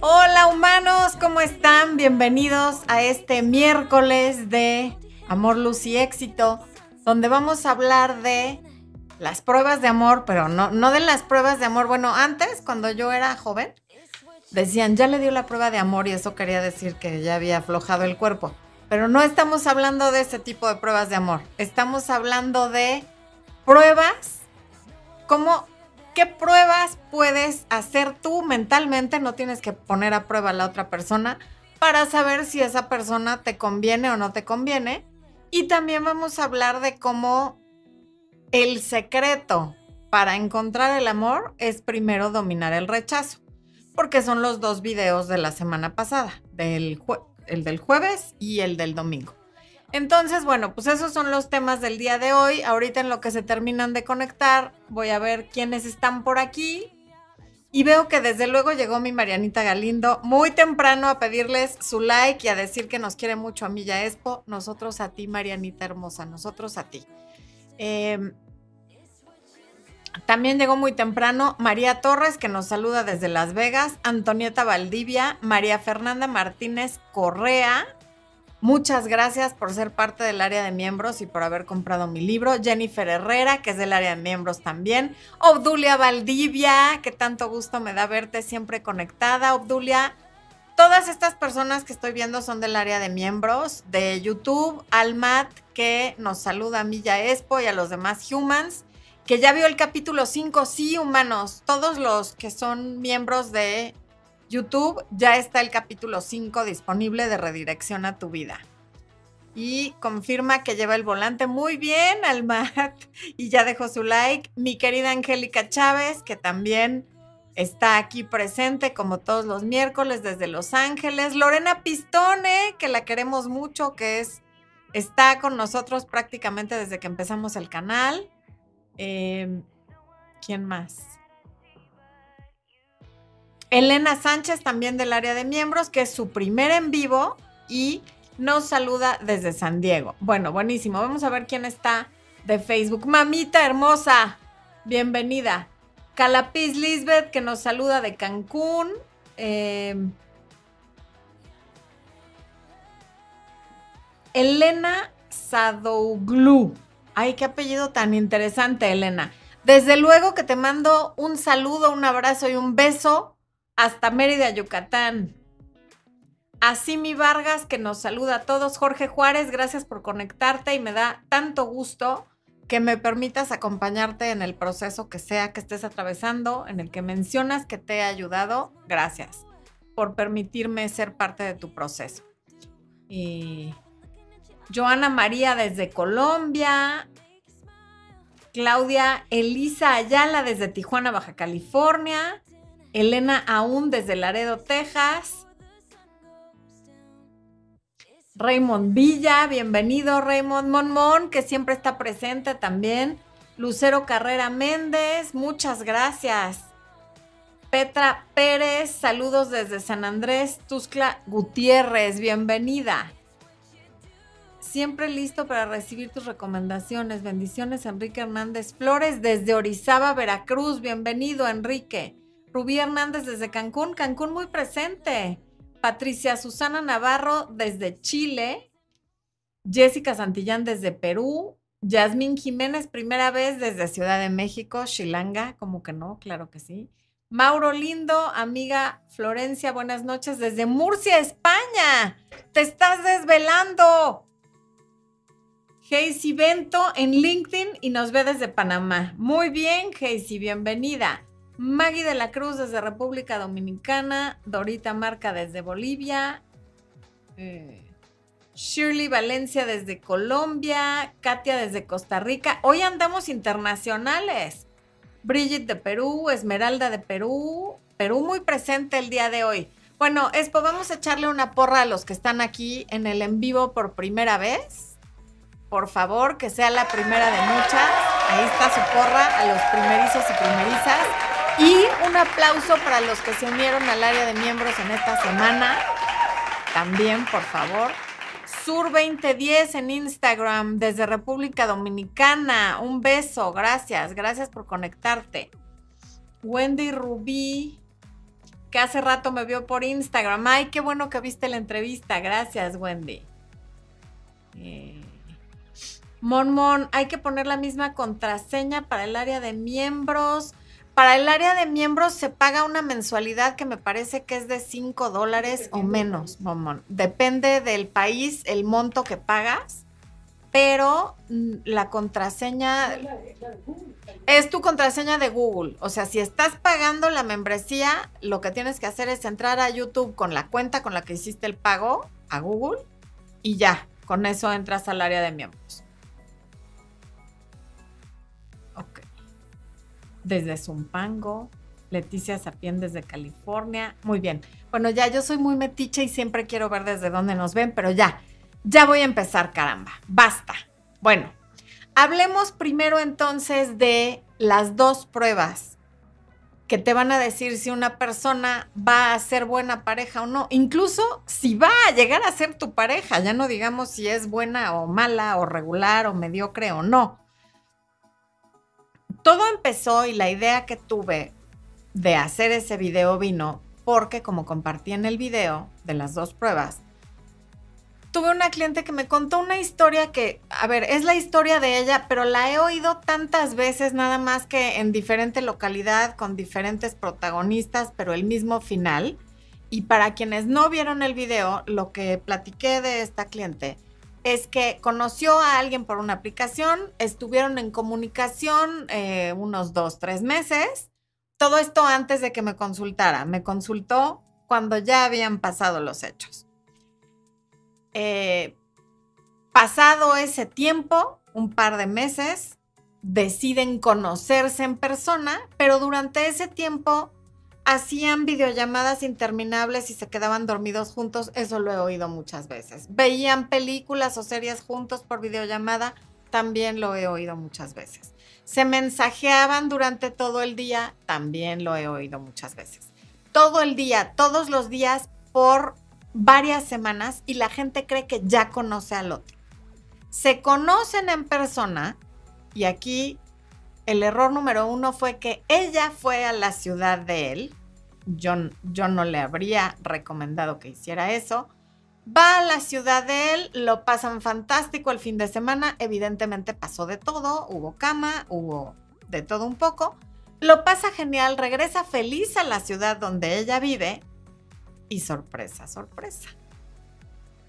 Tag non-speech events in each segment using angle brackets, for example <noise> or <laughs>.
Hola humanos, ¿cómo están? Bienvenidos a este miércoles de Amor, Luz y Éxito, donde vamos a hablar de las pruebas de amor, pero no, no de las pruebas de amor. Bueno, antes, cuando yo era joven, decían, ya le dio la prueba de amor y eso quería decir que ya había aflojado el cuerpo. Pero no estamos hablando de ese tipo de pruebas de amor. Estamos hablando de pruebas, como qué pruebas puedes hacer tú mentalmente, no tienes que poner a prueba a la otra persona para saber si esa persona te conviene o no te conviene. Y también vamos a hablar de cómo el secreto para encontrar el amor es primero dominar el rechazo, porque son los dos videos de la semana pasada, el del jueves y el del domingo. Entonces, bueno, pues esos son los temas del día de hoy. Ahorita en lo que se terminan de conectar, voy a ver quiénes están por aquí. Y veo que desde luego llegó mi Marianita Galindo muy temprano a pedirles su like y a decir que nos quiere mucho a Milla Expo. Nosotros a ti, Marianita hermosa, nosotros a ti. Em, también llegó muy temprano María Torres, que nos saluda desde Las Vegas, Antonieta Valdivia, María Fernanda Martínez Correa. Muchas gracias por ser parte del área de miembros y por haber comprado mi libro. Jennifer Herrera, que es del área de miembros también. Obdulia Valdivia, que tanto gusto me da verte siempre conectada. Obdulia, todas estas personas que estoy viendo son del área de miembros de YouTube. Almat, que nos saluda a Milla Expo y a los demás humans que ya vio el capítulo 5, sí, humanos, todos los que son miembros de YouTube, ya está el capítulo 5 disponible de redirección a tu vida. Y confirma que lleva el volante muy bien, Almat. Y ya dejó su like. Mi querida Angélica Chávez, que también está aquí presente como todos los miércoles desde Los Ángeles. Lorena Pistone, que la queremos mucho, que es, está con nosotros prácticamente desde que empezamos el canal. Em, ¿Quién más? Elena Sánchez, también del área de miembros, que es su primer en vivo y nos saluda desde San Diego. Bueno, buenísimo. Vamos a ver quién está de Facebook. Mamita hermosa, bienvenida. Calapis Lisbeth, que nos saluda de Cancún. Em, Elena Sadouglu. Ay, qué apellido tan interesante, Elena. Desde luego que te mando un saludo, un abrazo y un beso hasta Mérida, Yucatán. Así mi Vargas, que nos saluda a todos. Jorge Juárez, gracias por conectarte y me da tanto gusto que me permitas acompañarte en el proceso que sea que estés atravesando, en el que mencionas que te he ayudado. Gracias por permitirme ser parte de tu proceso. Y Joana María desde Colombia. Claudia Elisa Ayala desde Tijuana, Baja California. Elena Aún desde Laredo, Texas. Raymond Villa, bienvenido Raymond Monmon, que siempre está presente también. Lucero Carrera Méndez, muchas gracias. Petra Pérez, saludos desde San Andrés. Tuscla Gutiérrez, bienvenida. Siempre listo para recibir tus recomendaciones. Bendiciones, Enrique Hernández Flores desde Orizaba, Veracruz. Bienvenido, Enrique. Rubí Hernández desde Cancún. Cancún muy presente. Patricia Susana Navarro desde Chile. Jessica Santillán desde Perú. Yasmín Jiménez, primera vez desde Ciudad de México, Shilanga, como que no, claro que sí. Mauro Lindo, amiga Florencia, buenas noches desde Murcia, España. Te estás desvelando. Heisy Bento en LinkedIn y nos ve desde Panamá. Muy bien, Heisy, bienvenida. Maggie de la Cruz desde República Dominicana. Dorita Marca desde Bolivia. Eh, Shirley Valencia desde Colombia. Katia desde Costa Rica. Hoy andamos internacionales. Bridget de Perú. Esmeralda de Perú. Perú muy presente el día de hoy. Bueno, Espo, vamos a echarle una porra a los que están aquí en el en vivo por primera vez por favor, que sea la primera de muchas. Ahí está su porra a los primerizos y primerizas. Y un aplauso para los que se unieron al área de miembros en esta semana. También, por favor. Sur 2010 en Instagram desde República Dominicana. Un beso, gracias, gracias por conectarte. Wendy Rubí, que hace rato me vio por Instagram. Ay, qué bueno que viste la entrevista. Gracias, Wendy. Eh, Mon Mon, hay que poner la misma contraseña para el área de miembros. Para el área de miembros se paga una mensualidad que me parece que es de 5 dólares o menos, Mon. Depende del país, el monto que pagas, pero mm, la contraseña es tu contraseña de Google. O sea, si estás pagando la membresía, lo que tienes que hacer es entrar a YouTube con la cuenta con la que hiciste el pago a Google y ya, con eso entras al área de miembros. Desde Zumpango, Leticia Sapien desde California. Muy bien. Bueno, ya yo soy muy metiche y siempre quiero ver desde dónde nos ven, pero ya, ya voy a empezar, caramba. Basta. Bueno, hablemos primero entonces de las dos pruebas que te van a decir si una persona va a ser buena pareja o no. Incluso si va a llegar a ser tu pareja, ya no digamos si es buena o mala o regular o mediocre o no todo empezó y la idea que tuve de hacer ese video vino porque como compartí en el video de las dos pruebas, tuve una cliente que me contó una historia que, a ver, es la historia de ella, pero la he oído tantas veces nada más que en diferente localidad, con diferentes protagonistas, pero el mismo final. Y para quienes no vieron el video, lo que platiqué de esta cliente es que conoció a alguien por una aplicación, estuvieron en comunicación eh, unos dos, tres meses. Todo esto antes de que me consultara. Me consultó cuando ya habían pasado los hechos. Eh, pasado ese tiempo, un par de meses, deciden conocerse en persona, pero durante ese tiempo hacían videollamadas interminables y se quedaban dormidos juntos, eso lo he oído muchas veces. Veían películas o series juntos por videollamada, también lo he oído muchas veces. Se mensajeaban durante todo el día, también lo he oído muchas veces. Todo el día, todos los días, por varias semanas y la gente cree que ya conoce al otro. Se conocen en persona y aquí el error número uno fue que ella fue a la ciudad de él. Yo, yo no le habría recomendado que hiciera eso. Va a la ciudad de él, lo pasan fantástico el fin de semana. Evidentemente pasó de todo, hubo cama, hubo de todo un poco. Lo pasa genial, regresa feliz a la ciudad donde ella vive y sorpresa, sorpresa.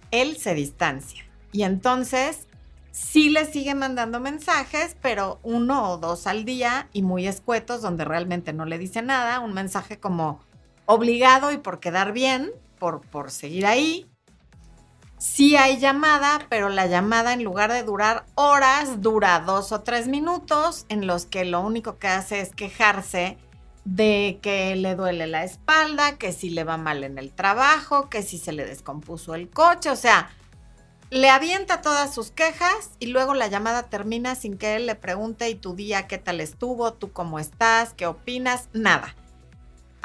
Él se distancia y entonces sí le sigue mandando mensajes, pero uno o dos al día y muy escuetos, donde realmente no le dice nada. Un mensaje como obligado y por quedar bien, por, por seguir ahí. Sí hay llamada, pero la llamada en lugar de durar horas, dura dos o tres minutos, en los que lo único que hace es quejarse de que le duele la espalda, que si le va mal en el trabajo, que si se le descompuso el coche, o sea, le avienta todas sus quejas y luego la llamada termina sin que él le pregunte y tu día qué tal estuvo, tú cómo estás, qué opinas, nada.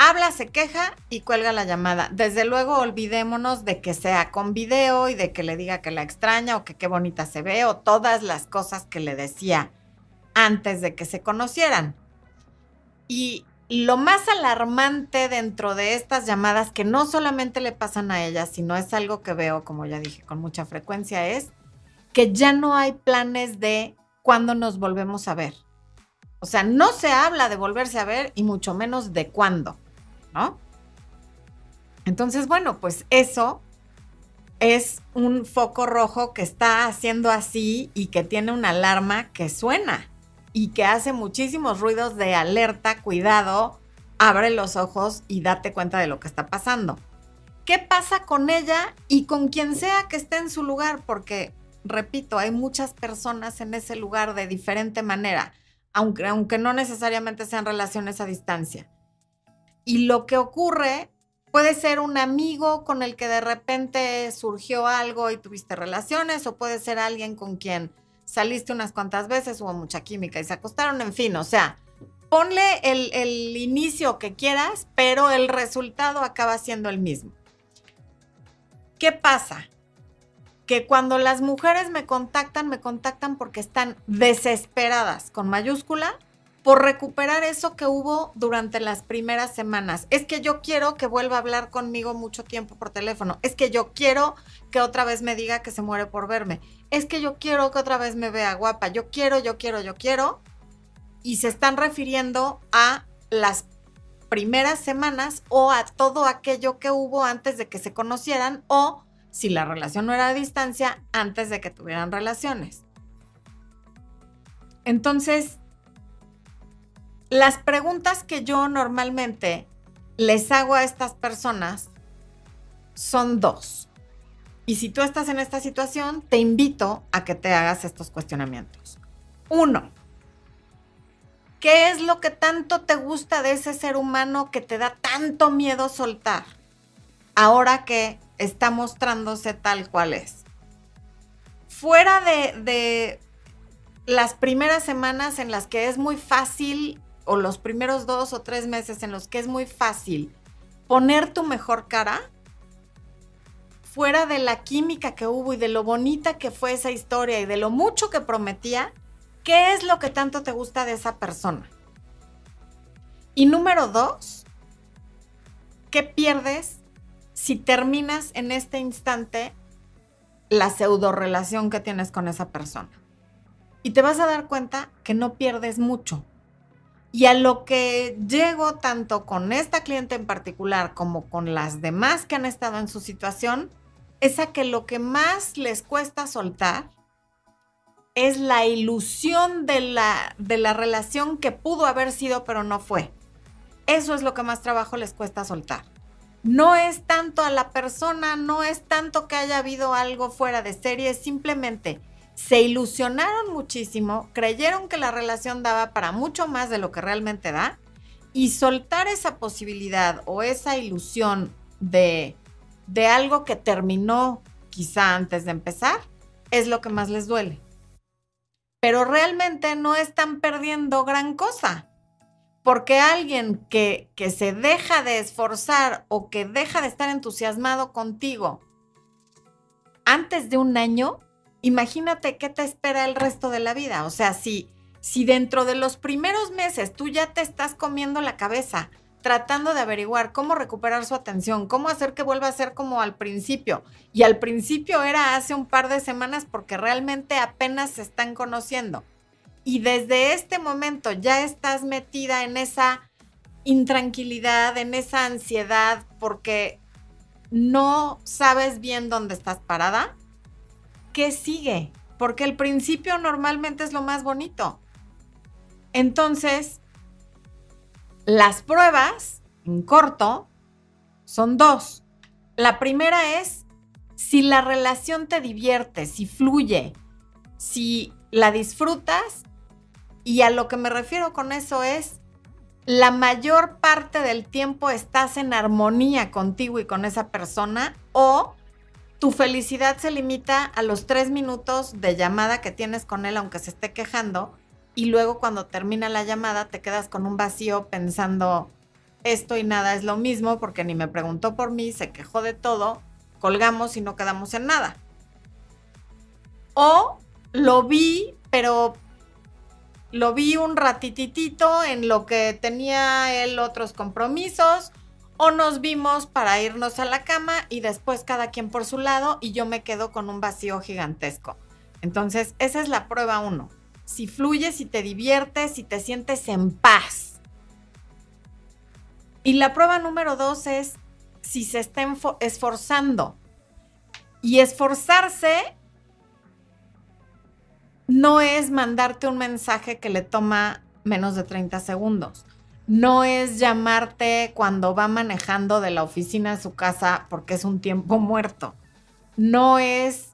Habla, se queja y cuelga la llamada. Desde luego olvidémonos de que sea con video y de que le diga que la extraña o que qué bonita se ve o todas las cosas que le decía antes de que se conocieran. Y lo más alarmante dentro de estas llamadas, que no solamente le pasan a ella, sino es algo que veo, como ya dije, con mucha frecuencia, es que ya no hay planes de cuándo nos volvemos a ver. O sea, no se habla de volverse a ver y mucho menos de cuándo, ¿no? Entonces, bueno, pues eso es un foco rojo que está haciendo así y que tiene una alarma que suena y que hace muchísimos ruidos de alerta, cuidado, abre los ojos y date cuenta de lo que está pasando. ¿Qué pasa con ella y con quien sea que esté en su lugar? Porque, repito, hay muchas personas en ese lugar de diferente manera, aunque, aunque no necesariamente sean relaciones a distancia. Y lo que ocurre puede ser un amigo con el que de repente surgió algo y tuviste relaciones, o puede ser alguien con quien saliste unas cuantas veces, hubo mucha química y se acostaron, en fin, o sea, ponle el, inicio que quieras, pero el resultado acaba siendo el mismo. ¿Qué pasa? Que cuando las mujeres me contactan, me contactan porque están desesperadas, con mayúscula, por recuperar eso que hubo durante las primeras semanas. Es que yo quiero que vuelva a hablar conmigo mucho tiempo por teléfono. Es que yo quiero que otra vez me diga que se muere por verme. Es que yo quiero que otra vez me vea guapa. Yo quiero, yo quiero, yo quiero. Y se están refiriendo a las primeras semanas o a todo aquello que hubo antes de que se conocieran o si la relación no era a distancia, antes de que tuvieran relaciones. Entonces, las preguntas que yo normalmente les hago a estas personas son dos. Y si tú estás en esta situación, te invito a que te hagas estos cuestionamientos. Uno, ¿qué es lo que tanto te gusta de ese ser humano que te da tanto miedo soltar? Ahora que está mostrándose tal cual es. Fuera de, de las primeras semanas en las que es muy fácil o los primeros dos o tres meses en los que es muy fácil poner tu mejor cara, fuera de la química que hubo y de lo bonita que fue esa historia y de lo mucho que prometía, ¿qué es lo que tanto te gusta de esa persona? Y número dos, ¿qué pierdes si terminas en este instante la pseudo relación que tienes con esa persona? Y te vas a dar cuenta que no pierdes mucho, y a lo que llego tanto con esta cliente en particular como con las demás que han estado en su situación, es a que lo que más les cuesta soltar es la ilusión de la, de la relación que pudo haber sido pero no fue. Eso es lo que más trabajo les cuesta soltar. No es tanto a la persona, no es tanto que haya habido algo fuera de serie, simplemente se ilusionaron muchísimo, creyeron que la relación daba para mucho más de lo que realmente da y soltar esa posibilidad o esa ilusión de, de algo que terminó quizá antes de empezar es lo que más les duele. Pero realmente no están perdiendo gran cosa. Porque alguien que, que se deja de esforzar o que deja de estar entusiasmado contigo antes de un año, imagínate qué te espera el resto de la vida. O sea, si, si dentro de los primeros meses tú ya te estás comiendo la cabeza tratando de averiguar cómo recuperar su atención, cómo hacer que vuelva a ser como al principio. Y al principio era hace un par de semanas porque realmente apenas se están conociendo. Y desde este momento ya estás metida en esa intranquilidad, en esa ansiedad, porque no sabes bien dónde estás parada. ¿Qué sigue? Porque el principio normalmente es lo más bonito. Entonces, las pruebas, en corto, son dos. La primera es si la relación te divierte, si fluye, si la disfrutas. Y a lo que me refiero con eso es, la mayor parte del tiempo estás en armonía contigo y con esa persona o tu felicidad se limita a los tres minutos de llamada que tienes con él, aunque se esté quejando, y luego cuando termina la llamada te quedas con un vacío pensando, esto y nada es lo mismo, porque ni me preguntó por mí, se quejó de todo, colgamos y no quedamos en nada. O lo vi, pero lo vi un ratititito en lo que tenía él otros compromisos o nos vimos para irnos a la cama y después cada quien por su lado y yo me quedo con un vacío gigantesco. Entonces, esa es la prueba uno. Si fluyes, si te diviertes, si te sientes en paz. Y la prueba número dos es si se está esforzando. Y esforzarse no es mandarte un mensaje que le toma menos de 30 segundos no es llamarte cuando va manejando de la oficina a su casa porque es un tiempo muerto. No es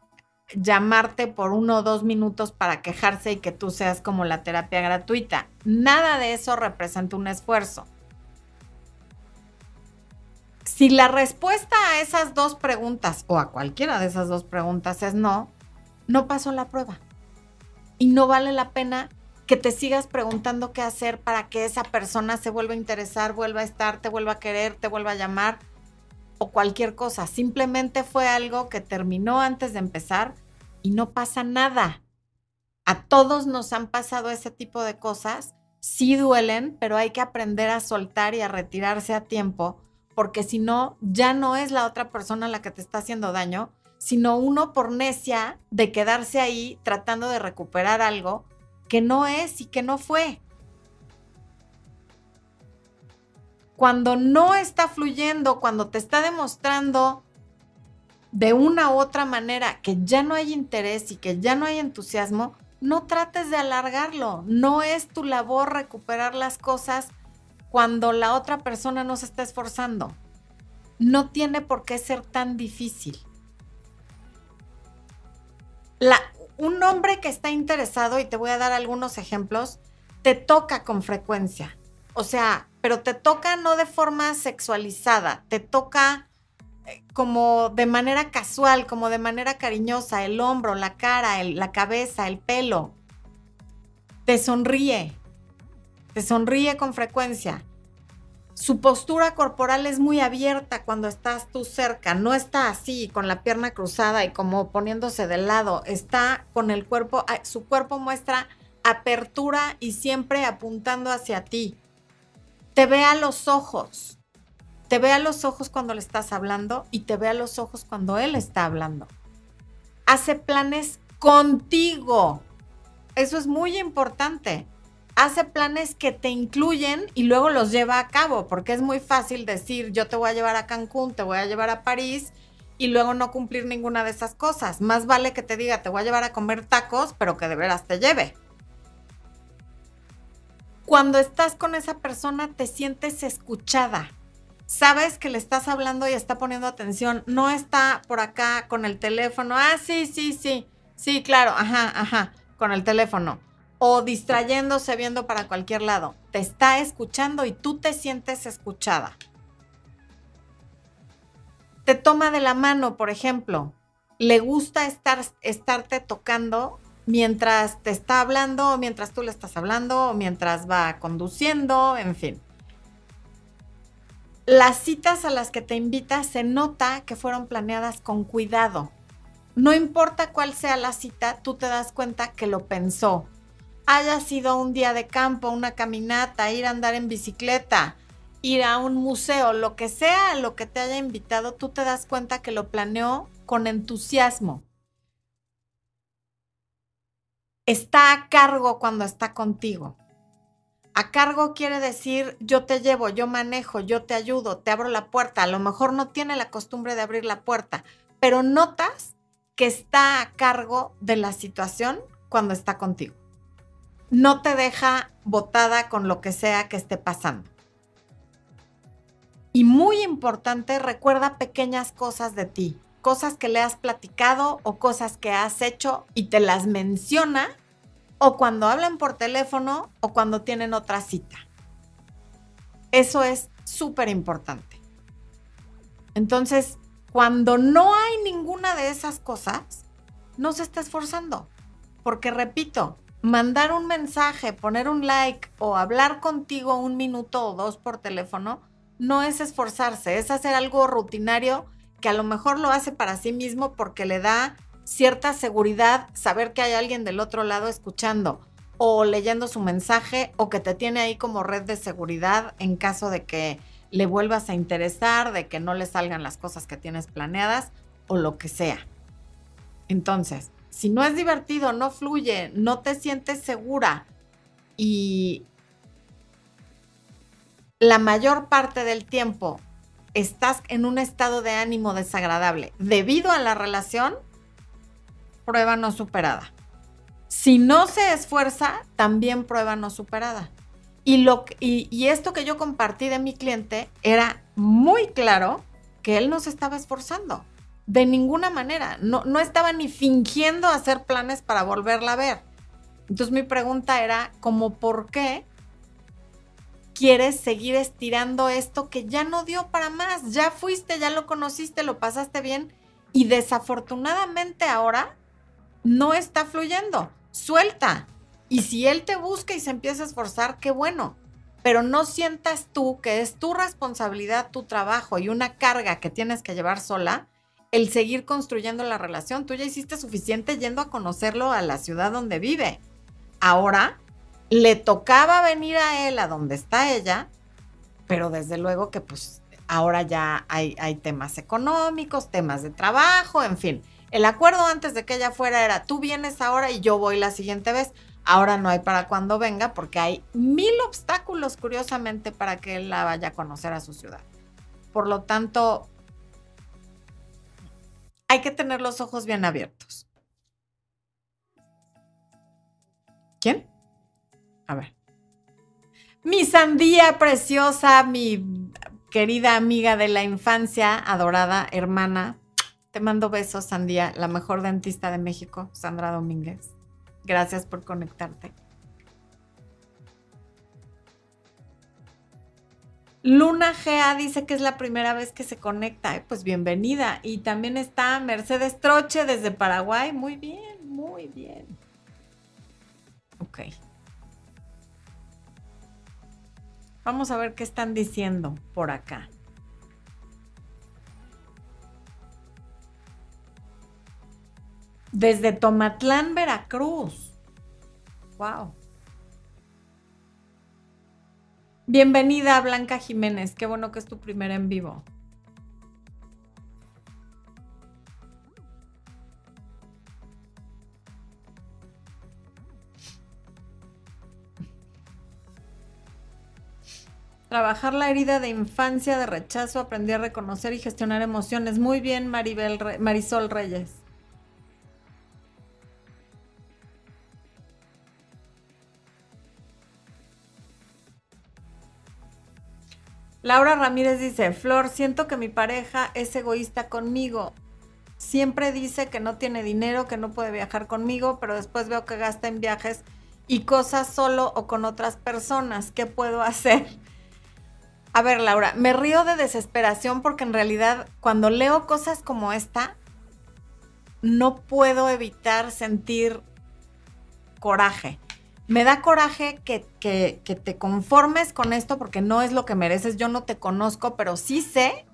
llamarte por uno o dos minutos para quejarse y que tú seas como la terapia gratuita. Nada de eso representa un esfuerzo. Si la respuesta a esas dos preguntas o a cualquiera de esas dos preguntas es no, no pasó la prueba. Y no vale la pena que te sigas preguntando qué hacer para que esa persona se vuelva a interesar, vuelva a estar, te vuelva a querer, te vuelva a llamar o cualquier cosa. Simplemente fue algo que terminó antes de empezar y no pasa nada. A todos nos han pasado ese tipo de cosas sí duelen, pero hay que aprender a soltar y a retirarse a tiempo, porque si no, ya no es la otra persona la que te está haciendo daño, sino uno por necia de quedarse ahí tratando de recuperar algo que no es y que no fue. Cuando no está fluyendo, cuando te está demostrando de una u otra manera que ya no hay interés y que ya no hay entusiasmo, no trates de alargarlo. No es tu labor recuperar las cosas cuando la otra persona no se está esforzando. No tiene por qué ser tan difícil. Un hombre que está interesado, y te voy a dar algunos ejemplos, te toca con frecuencia. O sea, pero te toca no de forma sexualizada, te toca eh, como de manera casual, como de manera cariñosa, el hombro, la cara, la cabeza, el pelo. Te sonríe, te sonríe con frecuencia. Su postura corporal es muy abierta cuando estás tú cerca, no está así con la pierna cruzada y como poniéndose de lado, está con el cuerpo, su cuerpo muestra apertura y siempre apuntando hacia ti. Te ve a los ojos, te ve a los ojos cuando le estás hablando y te ve a los ojos cuando él está hablando. Hace planes contigo. Eso es muy importante hace planes que te incluyen y luego los lleva a cabo, porque es muy fácil decir, yo te voy a llevar a Cancún, te voy a llevar a París y luego no cumplir ninguna de esas cosas. Más vale que te diga, te voy a llevar a comer tacos, pero que de veras te lleve. Cuando estás con esa persona te sientes escuchada. Sabes que le estás hablando y está poniendo atención. No está por acá con el teléfono. Ah, sí, sí, sí. Sí, claro. Ajá, ajá. Con el teléfono o distrayéndose viendo para cualquier lado. Te está escuchando y tú te sientes escuchada. Te toma de la mano, por ejemplo. Le gusta estar, estarte tocando mientras te está hablando, o mientras tú le estás hablando, o mientras va conduciendo, en fin. Las citas a las que te invita se nota que fueron planeadas con cuidado. No importa cuál sea la cita, tú te das cuenta que lo pensó, haya sido un día de campo, una caminata, ir a andar en bicicleta, ir a un museo, lo que sea lo que te haya invitado, tú te das cuenta que lo planeó con entusiasmo. Está a cargo cuando está contigo. A cargo quiere decir yo te llevo, yo manejo, yo te ayudo, te abro la puerta. A lo mejor no tiene la costumbre de abrir la puerta, pero notas que está a cargo de la situación cuando está contigo no te deja botada con lo que sea que esté pasando. Y muy importante, recuerda pequeñas cosas de ti, cosas que le has platicado o cosas que has hecho y te las menciona o cuando hablan por teléfono o cuando tienen otra cita. Eso es súper importante. Entonces, cuando no hay ninguna de esas cosas, no se está esforzando. Porque repito, mandar un mensaje, poner un like o hablar contigo un minuto o dos por teléfono no es esforzarse, es hacer algo rutinario que a lo mejor lo hace para sí mismo porque le da cierta seguridad saber que hay alguien del otro lado escuchando o leyendo su mensaje o que te tiene ahí como red de seguridad en caso de que le vuelvas a interesar, de que no le salgan las cosas que tienes planeadas o lo que sea. Entonces, si no es divertido, no fluye, no te sientes segura y la mayor parte del tiempo estás en un estado de ánimo desagradable debido a la relación, prueba no superada. Si no se esfuerza, también prueba no superada. Y, lo, y, esto que yo compartí de mi cliente era muy claro que él no se estaba esforzando de ninguna manera. No, no estaba ni fingiendo hacer planes para volverla a ver. Entonces mi pregunta era, como por qué quieres seguir estirando esto que ya no dio para más? Ya fuiste, ya lo conociste, lo pasaste bien y desafortunadamente ahora no está fluyendo. Suelta. Y si él te busca y se empieza a esforzar, qué bueno. Pero no sientas tú que es tu responsabilidad, tu trabajo y una carga que tienes que llevar sola el seguir construyendo la relación. Tú ya hiciste suficiente yendo a conocerlo a la ciudad donde vive. Ahora, le tocaba venir a él a donde está ella, pero desde luego que pues ahora ya hay, temas económicos, temas de trabajo, en fin. El acuerdo antes de que ella fuera era, tú vienes ahora y yo voy la siguiente vez. Ahora no hay para cuando venga porque hay mil obstáculos, curiosamente, para que él la vaya a conocer a su ciudad. Por lo tanto, hay que tener los ojos bien abiertos. ¿Quién? A ver. Mi sandía preciosa, mi querida amiga de la infancia, adorada hermana. Te mando besos, Sandía, la mejor dentista de México, Sandra Domínguez. Gracias por conectarte. Luna Gea dice que es la primera vez que se conecta. Pues bienvenida. Y también está Mercedes Troche desde Paraguay. Muy bien, muy bien. Ok. Vamos a ver qué están diciendo por acá. Desde Tomatlán, Veracruz. Wow. Bienvenida, Blanca Jiménez. Qué bueno que es tu primera en vivo. Trabajar la herida de infancia, de rechazo, aprendí a reconocer y gestionar emociones. Muy bien, Maribel Marisol Reyes. Laura Ramírez dice, Flor, siento que mi pareja es egoísta conmigo. Siempre dice que no tiene dinero, que no puede viajar conmigo, pero después veo que gasta en viajes y cosas solo o con otras personas. ¿Qué puedo hacer? A ver, Laura, me río de desesperación porque en realidad cuando leo cosas como esta, no puedo evitar sentir coraje me da coraje que, te conformes con esto porque no es lo que mereces. Yo no te conozco, pero sí sé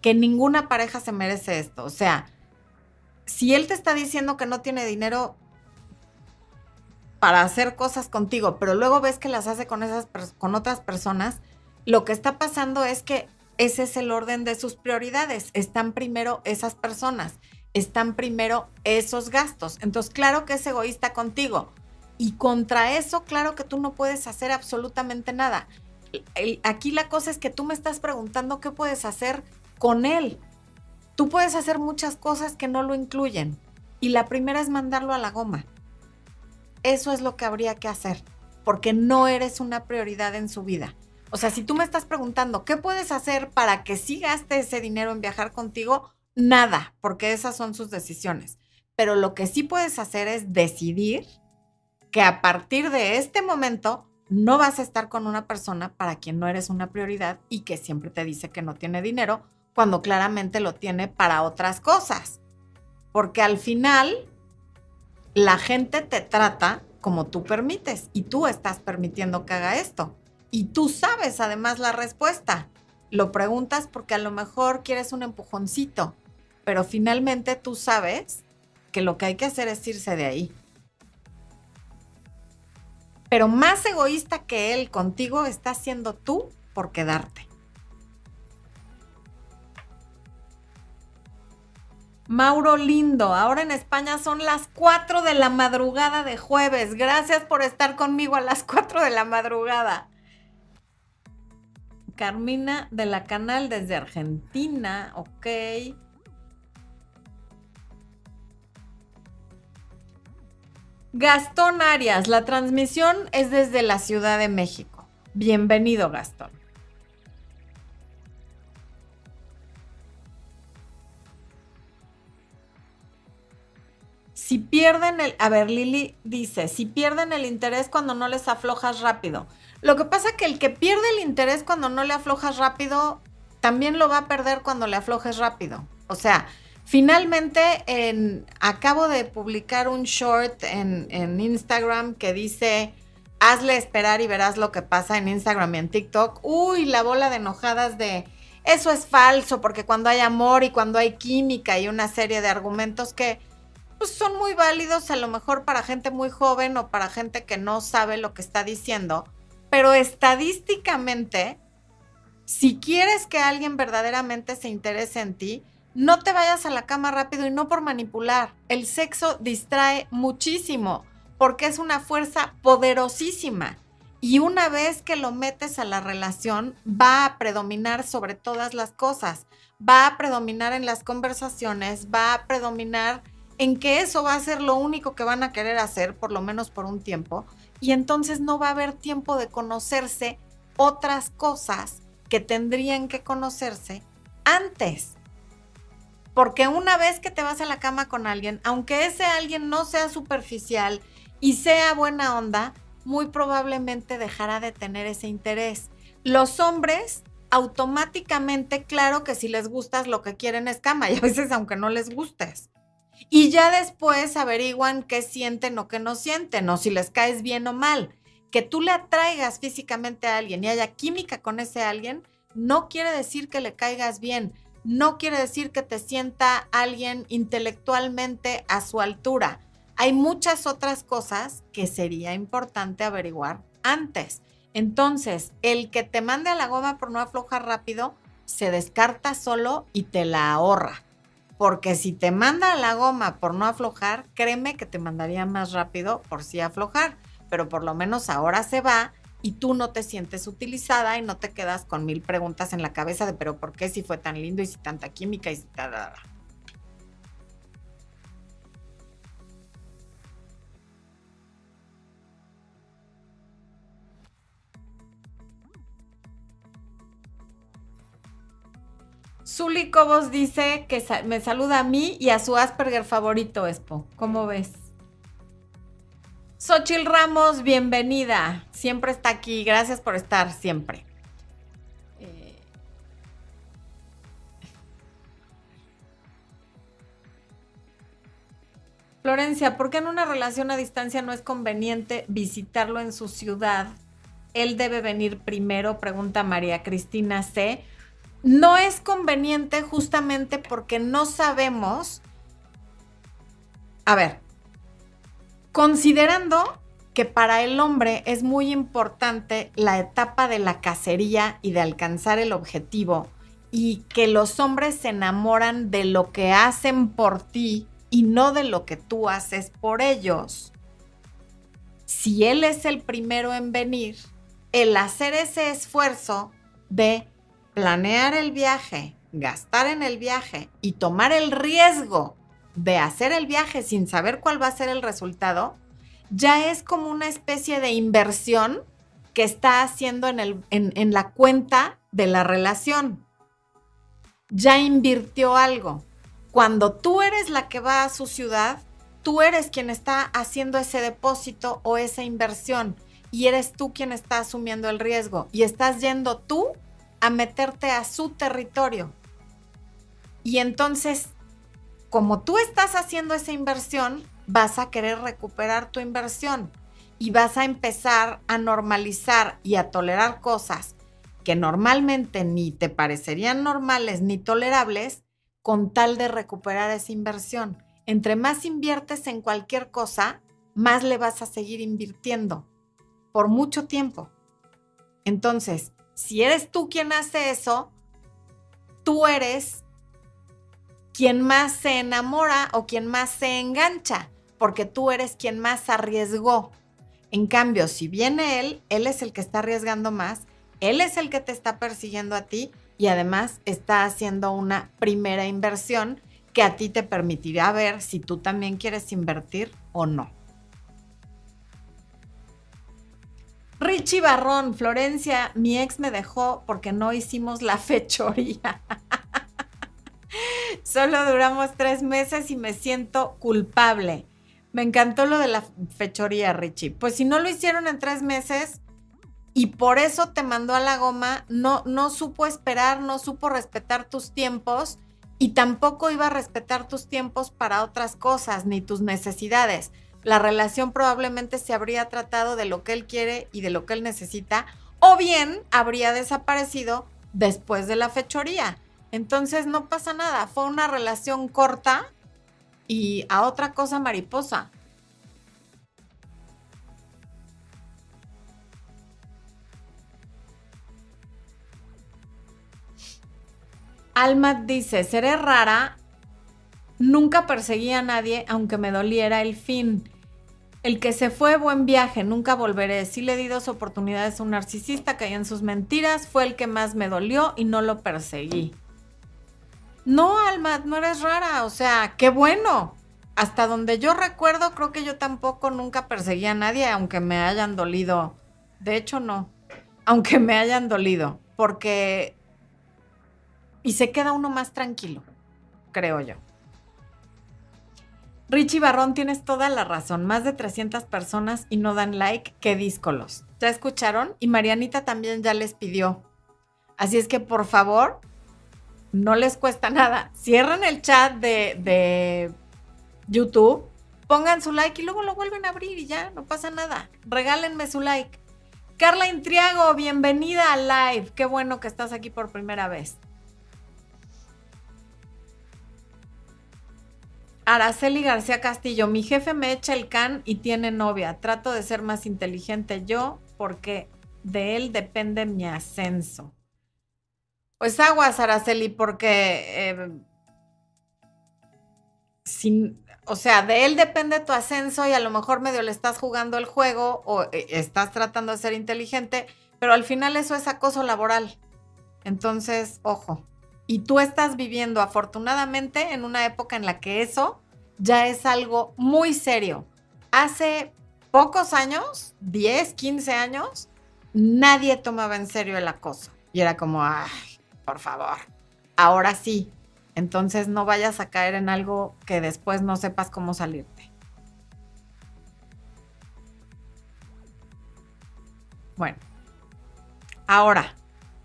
que ninguna pareja se merece esto. O sea, si él te está diciendo que no tiene dinero para hacer cosas contigo, pero luego ves que las hace con, esas, con otras personas, lo que está pasando es que ese es el orden de sus prioridades. Están primero esas personas, están primero esos gastos. Entonces, claro que es egoísta contigo y contra eso, claro que tú no puedes hacer absolutamente nada. aquí la cosa es que tú me estás preguntando qué puedes hacer con él. Tú puedes hacer muchas cosas que no lo incluyen. Y la primera es mandarlo a la goma. Eso es lo que habría que hacer, porque no eres una prioridad en su vida. O sea, si tú me estás preguntando, ¿qué puedes hacer para que sí gaste ese dinero en viajar contigo? Nada, porque esas son sus decisiones. Pero lo que sí puedes hacer es decidir que a partir de este momento no vas a estar con una persona para quien no eres una prioridad y que siempre te dice que no tiene dinero cuando claramente lo tiene para otras cosas. Porque al final la gente te trata como tú permites y tú estás permitiendo que haga esto. Y tú sabes además la respuesta. Lo preguntas porque a lo mejor quieres un empujoncito, pero finalmente tú sabes que lo que hay que hacer es irse de ahí pero más egoísta que él contigo está siendo tú por quedarte. Mauro Lindo, ahora en España son las 4 de la madrugada de jueves. Gracias por estar conmigo a las 4 de la madrugada. Carmina de la Canal desde Argentina, ok. Gastón Arias, la transmisión es desde la Ciudad de México. Bienvenido, Gastón. Si pierden el, a ver, Lili dice, si pierden el interés cuando no les aflojas rápido. Lo que pasa que el que pierde el interés cuando no le aflojas rápido, también lo va a perder cuando le aflojes rápido. O sea, Finalmente, acabo de publicar un short en, Instagram que dice, hazle esperar y verás lo que pasa en Instagram y en TikTok. Uy, la bola de enojadas de, eso es falso, porque cuando hay amor y cuando hay química y una serie de argumentos que pues son muy válidos a lo mejor para gente muy joven o para gente que no sabe lo que está diciendo, pero estadísticamente, si quieres que alguien verdaderamente se interese en ti, no te vayas a la cama rápido y no por manipular. El sexo distrae muchísimo porque es una fuerza poderosísima. Y una vez que lo metes a la relación, va a predominar sobre todas las cosas. Va a predominar en las conversaciones, va a predominar en que eso va a ser lo único que van a querer hacer, por lo menos por un tiempo. Y entonces no va a haber tiempo de conocerse otras cosas que tendrían que conocerse antes. Porque una vez que te vas a la cama con alguien, aunque ese alguien no sea superficial y sea buena onda, muy probablemente dejará de tener ese interés. Los hombres automáticamente, claro que si les gustas, lo que quieren es cama y a veces aunque no les gustes. Y ya después averiguan qué sienten o qué no sienten, o si les caes bien o mal. Que tú le atraigas físicamente a alguien y haya química con ese alguien, no quiere decir que le caigas bien, no quiere decir que te sienta alguien intelectualmente a su altura hay muchas otras cosas que sería importante averiguar antes. Entonces, el que te mande a la goma por no aflojar rápido, se descarta solo y te la ahorra. Porque si te manda a la goma por no aflojar, créeme que te mandaría más rápido por sí aflojar. Pero por lo menos ahora se va y tú no te sientes utilizada y no te quedas con mil preguntas en la cabeza de pero ¿por qué si fue tan lindo y si tanta química y si tal? Zuli Cobos dice que me saluda a mí y a su Asperger favorito, Expo. ¿Cómo ves? Xochil Ramos, bienvenida. Siempre está aquí. Gracias por estar siempre. Eh, Florencia, ¿por qué en una relación a distancia no es conveniente visitarlo en su ciudad? Él debe venir primero, pregunta María Cristina C no es conveniente justamente porque no sabemos, a ver, considerando que para el hombre es muy importante la etapa de la cacería y de alcanzar el objetivo y que los hombres se enamoran de lo que hacen por ti y no de lo que tú haces por ellos. Si él es el primero en venir, el hacer ese esfuerzo de planear el viaje, gastar en el viaje y tomar el riesgo de hacer el viaje sin saber cuál va a ser el resultado, ya es como una especie de inversión que está haciendo en, el, en, la cuenta de la relación. Ya invirtió algo. Cuando tú eres la que va a su ciudad, tú eres quien está haciendo ese depósito o esa inversión y eres tú quien está asumiendo el riesgo y estás yendo tú a meterte a su territorio. Y entonces, como tú estás haciendo esa inversión, vas a querer recuperar tu inversión y vas a empezar a normalizar y a tolerar cosas que normalmente ni te parecerían normales ni tolerables con tal de recuperar esa inversión. Entre más inviertes en cualquier cosa, más le vas a seguir invirtiendo por mucho tiempo. Entonces, si eres tú quien hace eso, tú eres quien más se enamora o quien más se engancha, porque tú eres quien más arriesgó. En cambio, si viene él, él es el que está arriesgando más, él es el que te está persiguiendo a ti y además está haciendo una primera inversión que a ti te permitirá ver si tú también quieres invertir o no. Richie Barrón, Florencia, mi ex me dejó porque no hicimos la <laughs> fechoría. Solo duramos tres meses y me siento culpable. Me encantó lo de la fechoría, Richie. Pues si no lo hicieron en tres meses y por eso te mandó a la goma, no, no supo esperar, no supo respetar tus tiempos y tampoco iba a respetar tus tiempos para otras cosas ni tus necesidades la relación probablemente se habría tratado de lo que él quiere y de lo que él necesita, o bien habría desaparecido después de la fechoría. Entonces no pasa nada, fue una relación corta y a otra cosa mariposa. Alma dice, seré rara, nunca perseguí a nadie aunque me doliera el fin. El que se fue, buen viaje, nunca volveré. Sí le di dos oportunidades a un narcisista, caí en sus mentiras, fue el que más me dolió y no lo perseguí. No, Alma, no eres rara, o sea, qué bueno. Hasta donde yo recuerdo, creo que yo tampoco nunca perseguí a nadie, aunque me hayan dolido. De hecho, no. Aunque me hayan dolido, porque y se queda uno más tranquilo, creo yo. Richie Barrón, tienes toda la razón. Más de 300 personas y no dan like. Qué díscolos. ¿Ya escucharon? Y Marianita también ya les pidió. Así es que por favor, no les cuesta nada. Cierren el chat de, de YouTube, pongan su like y luego lo vuelven a abrir y ya, no pasa nada. Regálenme su like. Carla Intriago, bienvenida al live. Qué bueno que estás aquí por primera vez. Araceli García Castillo, mi jefe me echa el can y tiene novia. Trato de ser más inteligente yo porque de él depende mi ascenso. Pues aguas, Araceli, porque eh, sin, o sea, de él depende tu ascenso y a lo mejor medio le estás jugando el juego o eh, estás tratando de ser inteligente, pero al final eso es acoso laboral. Entonces, ojo y tú estás viviendo afortunadamente en una época en la que eso ya es algo muy serio. Hace pocos años, 10, 15 años, nadie tomaba en serio el acoso. Y era como, ay, por favor, ahora sí. Entonces no vayas a caer en algo que después no sepas cómo salirte. Bueno, ahora,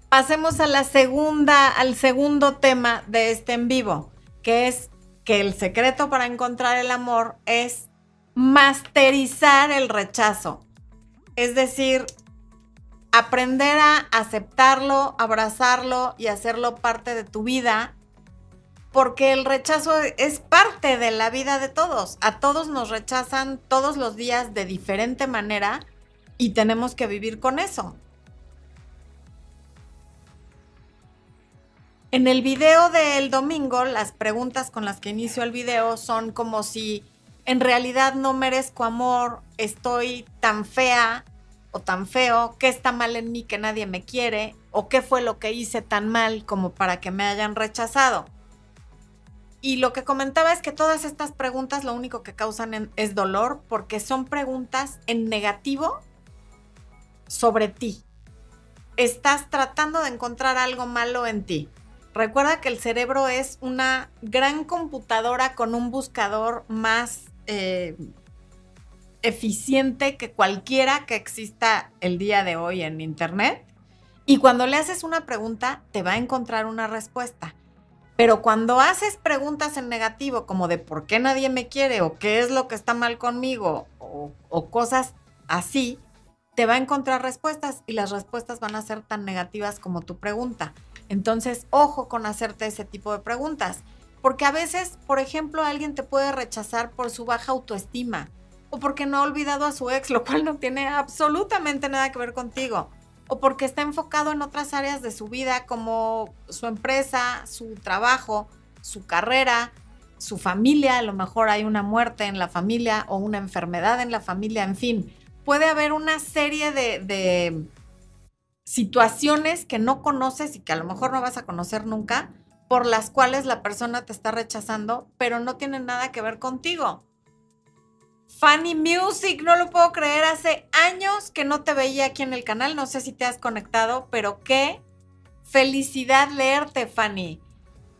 pasemos a la segunda, al segundo tema de este en vivo, que es que el secreto para encontrar el amor es masterizar el rechazo. Es decir, aprender a aceptarlo, abrazarlo y hacerlo parte de tu vida, porque el rechazo es parte de la vida de todos. A todos nos rechazan todos los días de diferente manera y tenemos que vivir con eso. En el video del domingo, las preguntas con las que inicio el video son como si en realidad no merezco amor, estoy tan fea o tan feo, qué está mal en mí que nadie me quiere, o qué fue lo que hice tan mal como para que me hayan rechazado. Y lo que comentaba es que todas estas preguntas lo único que causan es dolor porque son preguntas en negativo sobre ti. Estás tratando de encontrar algo malo en ti. Recuerda que el cerebro es una gran computadora con un buscador más eh, eficiente que cualquiera que exista el día de hoy en Internet. Y cuando le haces una pregunta, te va a encontrar una respuesta. Pero cuando haces preguntas en negativo, como de por qué nadie me quiere o qué es lo que está mal conmigo o, cosas así, te va a encontrar respuestas y las respuestas van a ser tan negativas como tu pregunta. Entonces, ojo con hacerte ese tipo de preguntas, porque a veces, por ejemplo, alguien te puede rechazar por su baja autoestima o porque no ha olvidado a su ex, lo cual no tiene absolutamente nada que ver contigo, o porque está enfocado en otras áreas de su vida como su empresa, su trabajo, su carrera, su familia, a lo mejor hay una muerte en la familia o una enfermedad en la familia, en fin, puede haber una serie de, situaciones que no conoces y que a lo mejor no vas a conocer nunca, por las cuales la persona te está rechazando, pero no tienen nada que ver contigo. Fanny Music, no lo puedo creer, hace años que no te veía aquí en el canal, no sé si te has conectado, pero qué felicidad leerte, Fanny.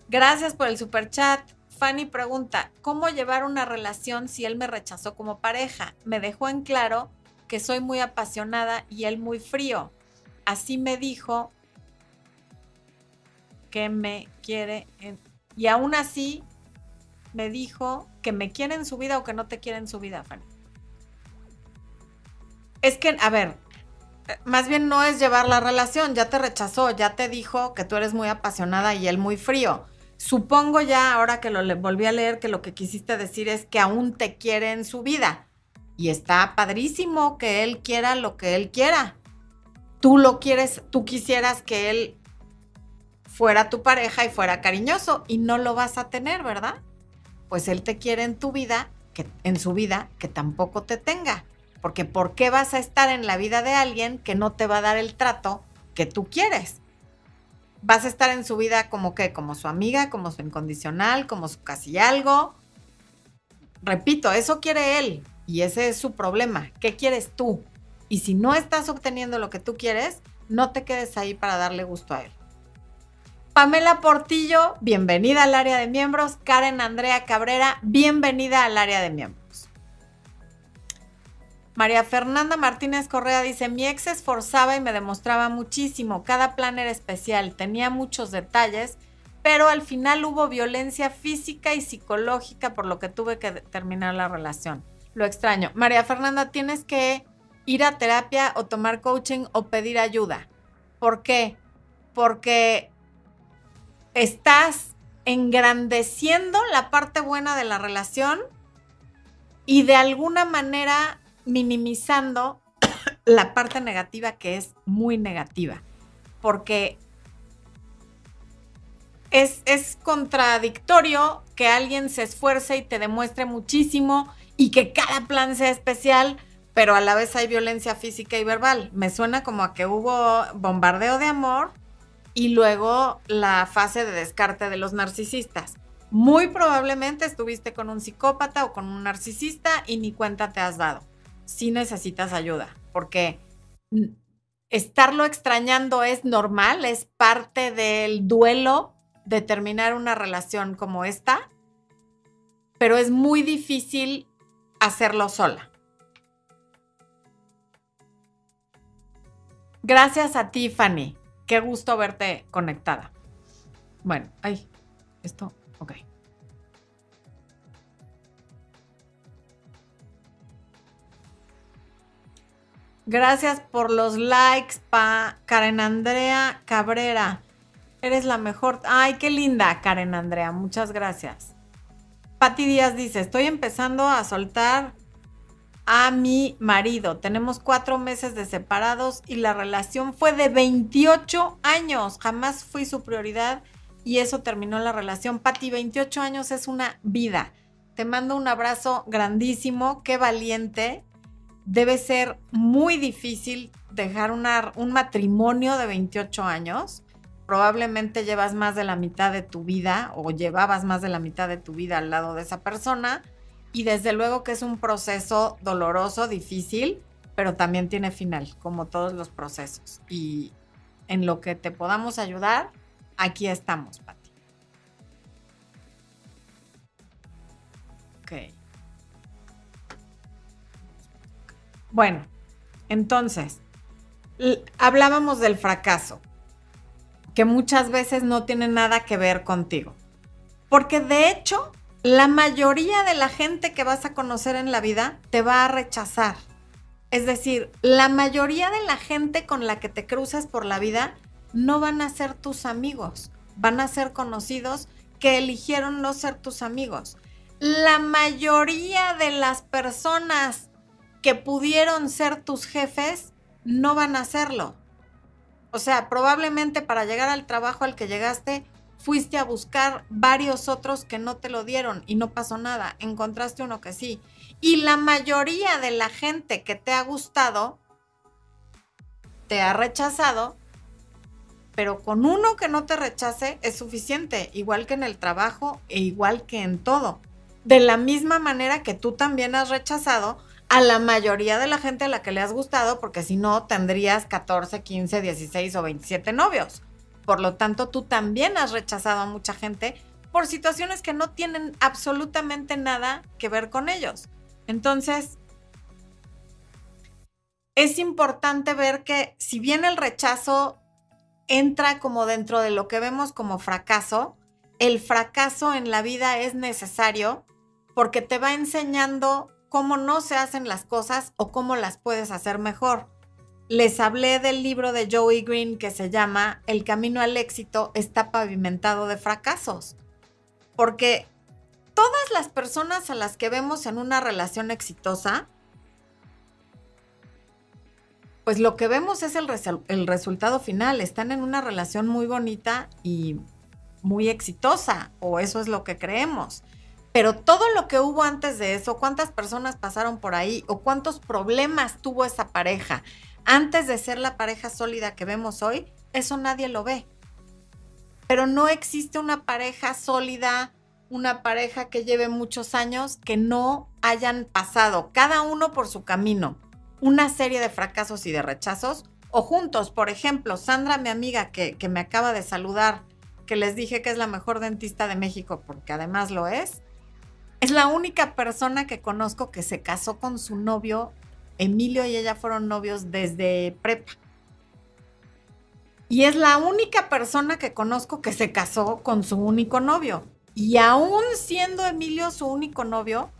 Gracias por el super chat. Fanny pregunta, ¿cómo llevar una relación si él me rechazó como pareja? Me dejó en claro que soy muy apasionada y él muy frío así me dijo que me quiere. y aún así me dijo que me quiere en su vida o que no te quiere en su vida, Fanny. Es que, a ver, más bien no es llevar la relación, ya te rechazó, ya te dijo que tú eres muy apasionada y él muy frío. Supongo ya, ahora que lo volví a leer, que lo que quisiste decir es que aún te quiere en su vida. Y está padrísimo que él quiera lo que él quiera. Tú lo quieres, tú quisieras que él fuera tu pareja y fuera cariñoso y no lo vas a tener, ¿verdad? Pues él te quiere en tu vida, que en su vida que tampoco te tenga. Porque ¿por qué vas a estar en la vida de alguien que no te va a dar el trato que tú quieres? Vas a estar en su vida como que, como su amiga, como su incondicional, como su casi algo. Repito, eso quiere él y ese es su problema. ¿Qué quieres tú? Y si no estás obteniendo lo que tú quieres, no te quedes ahí para darle gusto a él. Pamela Portillo, bienvenida al área de miembros. Karen Andrea Cabrera, bienvenida al área de miembros. María Fernanda Martínez Correa dice, mi ex esforzaba y me demostraba muchísimo, cada plan era especial, tenía muchos detalles, pero al final hubo violencia física y psicológica por lo que tuve que terminar la relación. Lo extraño. María Fernanda, tienes que ir a terapia o tomar coaching o pedir ayuda. ¿Por qué? Porque estás engrandeciendo la parte buena de la relación y de alguna manera minimizando <coughs> la parte negativa que es muy negativa. Porque es, es, contradictorio que alguien se esfuerce y te demuestre muchísimo y que cada plan sea especial, pero a la vez hay violencia física y verbal. Me suena como a que hubo bombardeo de amor y luego la fase de descarte de los narcisistas. Muy probablemente estuviste con un psicópata o con un narcisista y ni cuenta te has dado. Si necesitas ayuda, porque estarlo extrañando es normal, es parte del duelo de terminar una relación como esta, pero es muy difícil hacerlo sola. Gracias a Tiffany. Qué gusto verte conectada. Bueno, ay, esto, ok. Gracias por los likes, pa Karen Andrea Cabrera. Eres la mejor. Ay, qué linda, Karen Andrea. Muchas gracias. Patti Díaz dice, estoy empezando a soltar a mi marido. Tenemos cuatro meses de separados y la relación fue de 28 años. Jamás fui su prioridad y eso terminó la relación. Patti, 28 años es una vida. Te mando un abrazo grandísimo. Qué valiente. Debe ser muy difícil dejar un matrimonio de 28 años. Probablemente llevas más de la mitad de tu vida o llevabas más de la mitad de tu vida al lado de esa persona y desde luego que es un proceso doloroso, difícil, pero también tiene final, como todos los procesos. Y en lo que te podamos ayudar, aquí estamos, Pati. Ok. Bueno, entonces, hablábamos del fracaso, que muchas veces no tiene nada que ver contigo. Porque de hecho, la mayoría de la gente que vas a conocer en la vida te va a rechazar. Es decir, la mayoría de la gente con la que te cruzas por la vida no van a ser tus amigos, van a ser conocidos que eligieron no ser tus amigos. La mayoría de las personas que pudieron ser tus jefes no van a serlo. O sea, probablemente para llegar al trabajo al que llegaste fuiste a buscar varios otros que no te lo dieron y no pasó nada, encontraste uno que sí. Y la mayoría de la gente que te ha gustado, te ha rechazado, pero con uno que no te rechace es suficiente, igual que en el trabajo e igual que en todo. De la misma manera que tú también has rechazado a la mayoría de la gente a la que le has gustado, porque si no tendrías 14, 15, 16 o 27 novios. Por lo tanto, tú también has rechazado a mucha gente por situaciones que no tienen absolutamente nada que ver con ellos. Entonces, es importante ver que si bien el rechazo entra como dentro de lo que vemos como fracaso, el fracaso en la vida es necesario porque te va enseñando cómo no se hacen las cosas o cómo las puedes hacer mejor les hablé del libro de Joey Green que se llama El camino al éxito está pavimentado de fracasos. Porque todas las personas a las que vemos en una relación exitosa, pues lo que vemos es el, el, resultado final. Están en una relación muy bonita y muy exitosa, o eso es lo que creemos. Pero todo lo que hubo antes de eso, cuántas personas pasaron por ahí o cuántos problemas tuvo esa pareja antes de ser la pareja sólida que vemos hoy, eso nadie lo ve. Pero no existe una pareja sólida, una pareja que lleve muchos años que no hayan pasado, cada uno por su camino, una serie de fracasos y de rechazos, o juntos, por ejemplo, Sandra, mi amiga que, que me acaba de saludar, que les dije que es la mejor dentista de México, porque además lo es, es la única persona que conozco que se casó con su novio. Emilio y ella fueron novios desde prepa. Y es la única persona que conozco que se casó con su único novio. Y aún siendo Emilio su único novio,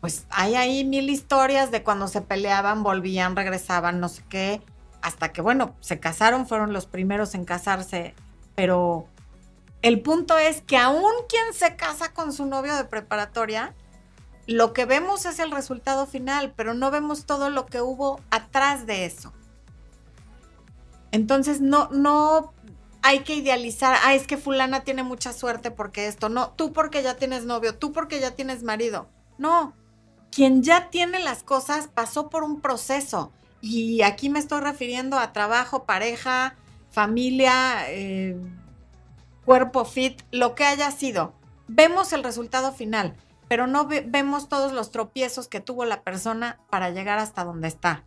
pues hay ahí mil historias de cuando se peleaban, volvían, regresaban, no sé qué, hasta que, bueno, se casaron, fueron los primeros en casarse, pero el punto es que aún quien se casa con su novio de preparatoria, lo que vemos es el resultado final, pero no vemos todo lo que hubo atrás de eso. Entonces no, no hay que idealizar, ah, es que fulana tiene mucha suerte porque esto, no, tú porque ya tienes novio, tú porque ya tienes marido. No, quien ya tiene las cosas pasó por un proceso. Y aquí me estoy refiriendo a trabajo, pareja, familia, eh, cuerpo fit, lo que haya sido. Vemos el resultado final, pero no vemos todos los tropiezos que tuvo la persona para llegar hasta donde está.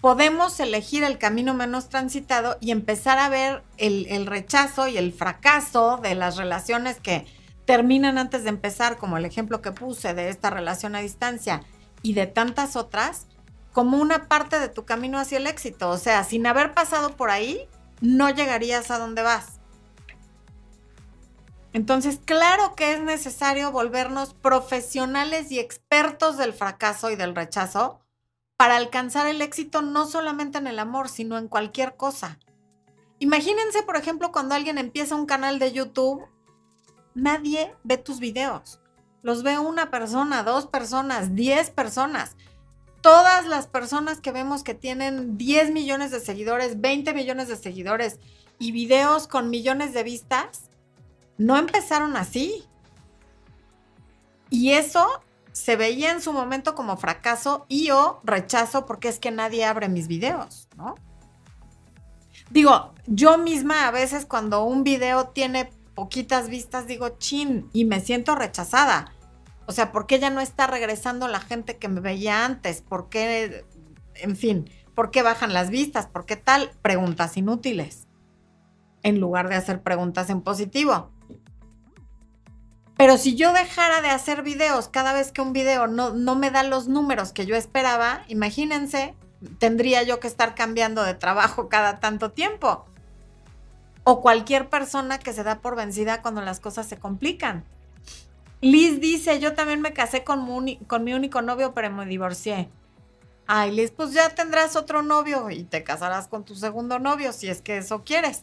Podemos elegir el camino menos transitado y empezar a ver el, el rechazo y el fracaso de las relaciones que terminan antes de empezar, como el ejemplo que puse de esta relación a distancia y de tantas otras, como una parte de tu camino hacia el éxito. O sea, sin haber pasado por ahí, no llegarías a donde vas. Entonces, claro que es necesario volvernos profesionales y expertos del fracaso y del rechazo para alcanzar el éxito no solamente en el amor, sino en cualquier cosa. Imagínense, por ejemplo, cuando alguien empieza un canal de YouTube, nadie ve tus videos. Los ve una persona, dos personas, diez personas todas las personas que vemos que tienen 10 millones de seguidores, 20 millones de seguidores y videos con millones de vistas, no empezaron así. Y eso se veía en su momento como fracaso y o rechazo porque es que nadie abre mis videos, ¿no? Digo, yo misma a veces cuando un video tiene poquitas vistas digo, chin, y me siento rechazada o sea, ¿por qué ya no está regresando la gente que me veía antes? ¿Por qué, en fin, por qué bajan las vistas? ¿Por qué tal? Preguntas inútiles, en lugar de hacer preguntas en positivo. Pero si yo dejara de hacer videos cada vez que un video no, no me da los números que yo esperaba, imagínense, tendría yo que estar cambiando de trabajo cada tanto tiempo. O cualquier persona que se da por vencida cuando las cosas se complican. Liz dice, yo también me casé con con mi único novio, pero me divorcié. Ay, Liz, pues ya tendrás otro novio y te casarás con tu segundo novio, si es que eso quieres.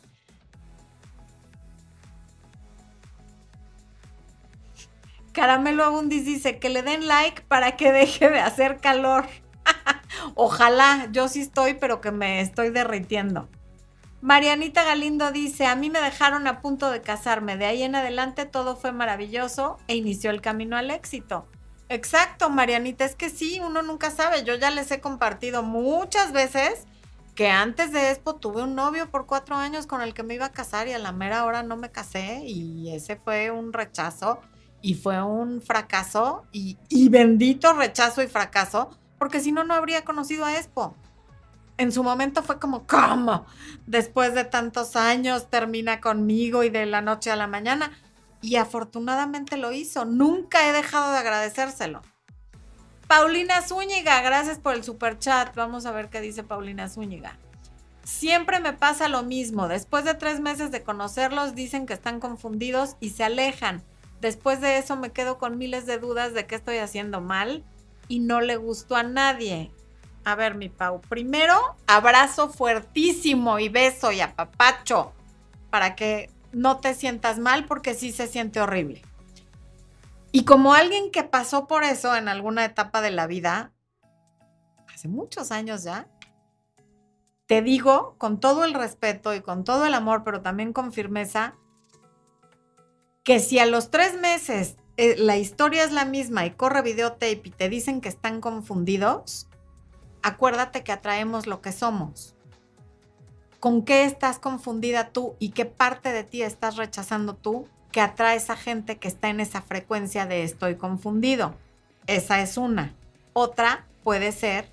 Caramelo Abundis dice que le den like para que <laughs> deje de hacer calor. <laughs> Ojalá, yo sí estoy, pero que me estoy derritiendo. Marianita Galindo dice, a mí me dejaron a punto de casarme, de ahí en adelante todo fue maravilloso e inició el camino al éxito. Exacto, Marianita, es que sí, uno nunca sabe, yo ya les he compartido muchas veces que antes de Expo tuve un novio por cuatro años con el que me iba a casar y a la mera hora no me casé y ese fue un rechazo y fue un fracaso y, y bendito rechazo y fracaso porque si no, no habría conocido a Expo en su momento fue como, ¿cómo? Después de tantos años termina conmigo y de la noche a la mañana. Y afortunadamente lo hizo. Nunca he dejado de agradecérselo. Paulina Zúñiga, gracias por el super chat. Vamos a ver qué dice Paulina Zúñiga. Siempre me pasa lo mismo. Después de tres meses de conocerlos, dicen que están confundidos y se alejan. Después de eso me quedo con miles de dudas de qué estoy haciendo mal y no le gustó a nadie. A ver, mi Pau. Primero, abrazo fuertísimo y beso y apapacho para que no te sientas mal porque sí se siente horrible. Y como alguien que pasó por eso en alguna etapa de la vida, hace muchos años ya, te digo con todo el respeto y con todo el amor, pero también con firmeza, que si a los tres meses eh, la historia es la misma y corre videotape y te dicen que están confundidos, acuérdate que atraemos lo que somos. ¿Con qué estás confundida tú y qué parte de ti estás rechazando tú que atrae a gente que está en esa frecuencia de estoy confundido? Esa es una. Otra puede ser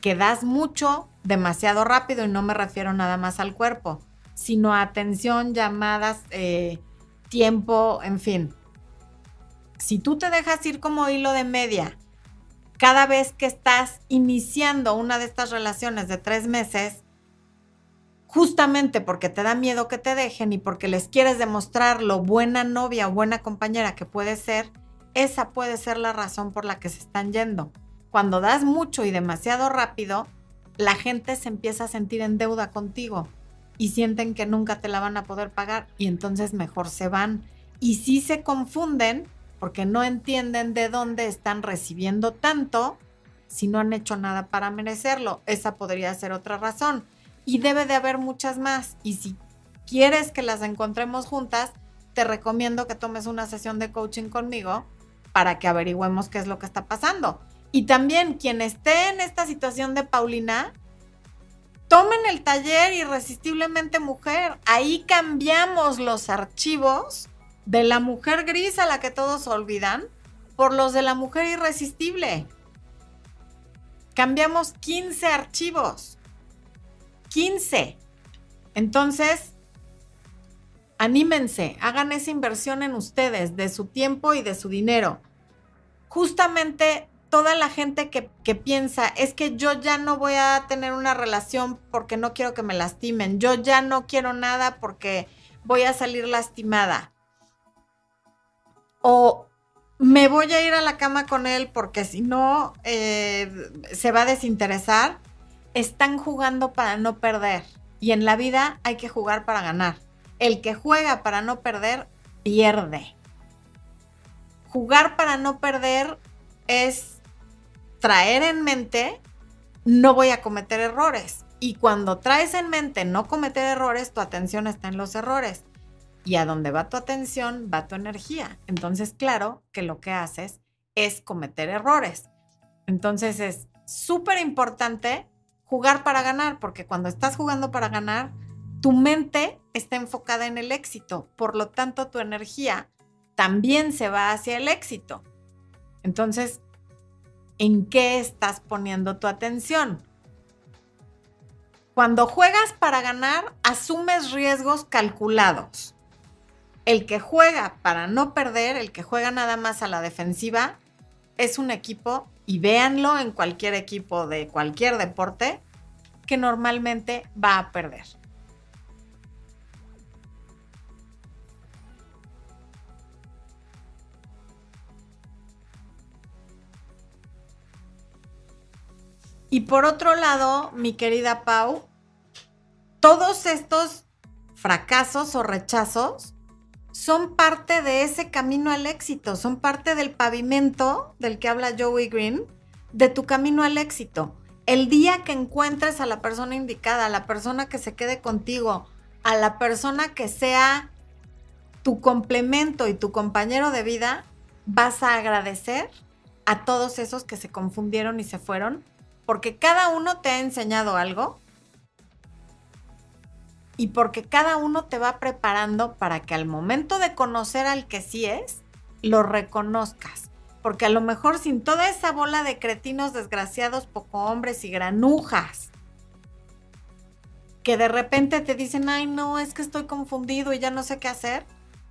que das mucho demasiado rápido y no me refiero nada más al cuerpo, sino a atención, llamadas, eh, tiempo, en fin. Si tú te dejas ir como hilo de media cada vez que estás iniciando una de estas relaciones de tres meses, justamente porque te da miedo que te dejen y porque les quieres demostrar lo buena novia o buena compañera que puede ser, esa puede ser la razón por la que se están yendo. Cuando das mucho y demasiado rápido, la gente se empieza a sentir en deuda contigo y sienten que nunca te la van a poder pagar y entonces mejor se van. Y si se confunden porque no entienden de dónde están recibiendo tanto si no han hecho nada para merecerlo. Esa podría ser otra razón. Y debe de haber muchas más. Y si quieres que las encontremos juntas, te recomiendo que tomes una sesión de coaching conmigo para que averigüemos qué es lo que está pasando. Y también quien esté en esta situación de Paulina, tomen el taller Irresistiblemente Mujer. Ahí cambiamos los archivos de la mujer gris a la que todos olvidan por los de la mujer irresistible. Cambiamos 15 archivos. 15. Entonces, anímense, hagan esa inversión en ustedes, de su tiempo y de su dinero. Justamente toda la gente que, piensa, es que yo ya no voy a tener una relación porque no quiero que me lastimen, yo ya no quiero nada porque voy a salir lastimada. O me voy a ir a la cama con él porque si no eh, se va a desinteresar. Están jugando para no perder. Y en la vida hay que jugar para ganar. El que juega para no perder, pierde. Jugar para no perder es traer en mente, no voy a cometer errores. Y cuando traes en mente no cometer errores, tu atención está en los errores. Y a donde va tu atención, va tu energía. Entonces, claro que lo que haces es cometer errores. Entonces es súper importante jugar para ganar, porque cuando estás jugando para ganar, tu mente está enfocada en el éxito. Por lo tanto, tu energía también se va hacia el éxito. Entonces, en qué estás poniendo tu atención. Cuando juegas para ganar, asumes riesgos calculados. El que juega para no perder, el que juega nada más a la defensiva, es un equipo, y véanlo en cualquier equipo de cualquier deporte, que normalmente va a perder. Y por otro lado, mi querida Pau, todos estos fracasos o rechazos son parte de ese camino al éxito, son parte del pavimento del que habla Joey Green, de tu camino al éxito. El día que encuentres a la persona indicada, a la persona que se quede contigo, a la persona que sea tu complemento y tu compañero de vida, vas a agradecer a todos esos que se confundieron y se fueron porque cada uno te ha enseñado algo y porque cada uno te va preparando para que al momento de conocer al que sí es, lo reconozcas. Porque a lo mejor sin toda esa bola de cretinos desgraciados, poco hombres y granujas, que de repente te dicen, ay no, es que estoy confundido y ya no sé qué hacer,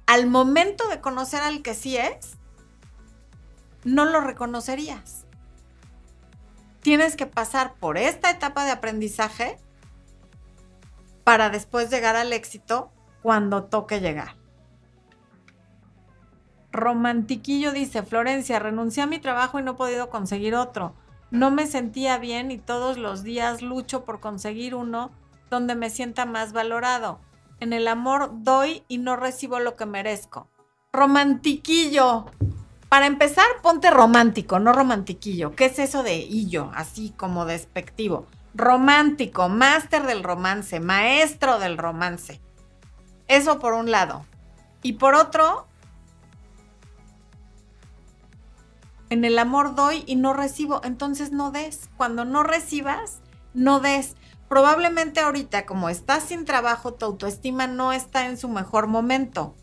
al momento de conocer al que sí es, no lo reconocerías tienes que pasar por esta etapa de aprendizaje para después llegar al éxito cuando toque llegar. Romantiquillo dice, Florencia, renuncié a mi trabajo y no he podido conseguir otro. No me sentía bien y todos los días lucho por conseguir uno donde me sienta más valorado. En el amor doy y no recibo lo que merezco. Romantiquillo. Para empezar, ponte romántico, no romantiquillo. ¿Qué es eso de illo? Así como despectivo. Romántico, máster del romance, maestro del romance. Eso por un lado. Y por otro, en el amor doy y no recibo, entonces no des. Cuando no recibas, no des. Probablemente ahorita, como estás sin trabajo, tu autoestima no está en su mejor momento.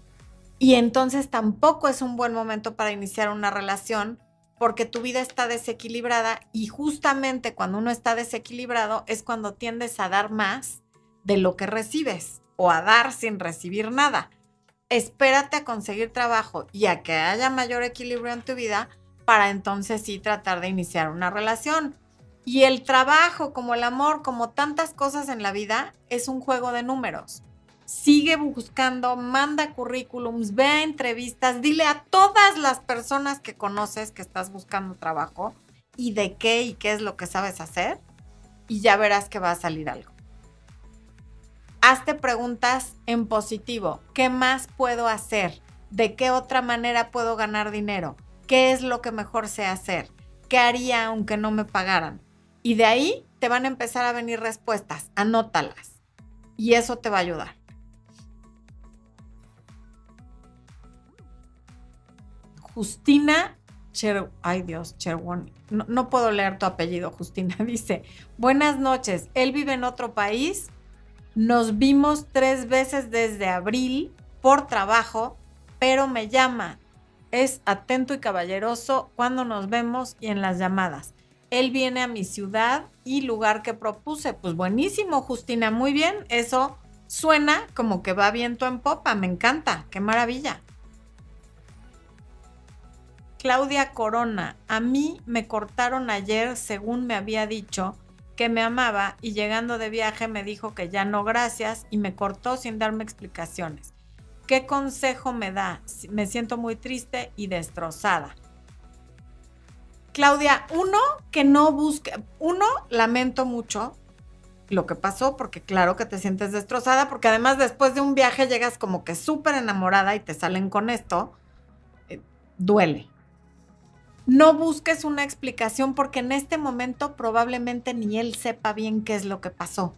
Y entonces tampoco es un buen momento para iniciar una relación porque tu vida está desequilibrada y justamente cuando uno está desequilibrado es cuando tiendes a dar más de lo que recibes o a dar sin recibir nada. Espérate a conseguir trabajo y a que haya mayor equilibrio en tu vida para entonces sí tratar de iniciar una relación. Y el trabajo, como el amor, como tantas cosas en la vida, es un juego de números. Sigue buscando, manda currículums, ve a entrevistas, dile a todas las personas que conoces que estás buscando trabajo y de qué y qué es lo que sabes hacer y ya verás que va a salir algo. Hazte preguntas en positivo. ¿Qué más puedo hacer? ¿De qué otra manera puedo ganar dinero? ¿Qué es lo que mejor sé hacer? ¿Qué haría aunque no me pagaran? Y de ahí te van a empezar a venir respuestas. Anótalas. Y eso te va a ayudar. Justina ay Dios, Cherwon, no, no, puedo leer tu apellido, Justina, <laughs> dice, buenas noches, él vive en otro país, nos vimos tres veces desde abril por trabajo, pero me llama, es atento y caballeroso cuando nos vemos y en las llamadas. Él viene a mi ciudad y lugar que propuse. Pues buenísimo, Justina, muy bien. Eso suena como que va viento en popa. Me encanta, qué maravilla. Claudia Corona, a mí me cortaron ayer según me había dicho que me amaba y llegando de viaje me dijo que ya no gracias y me cortó sin darme explicaciones. ¿Qué consejo me da? Me siento muy triste y destrozada. Claudia, uno, que no busque, uno, lamento mucho lo que pasó, porque claro que te sientes destrozada, porque además después de un viaje llegas como que súper enamorada y te salen con esto, eh, duele no busques una explicación porque en este momento probablemente ni él sepa bien qué es lo que pasó.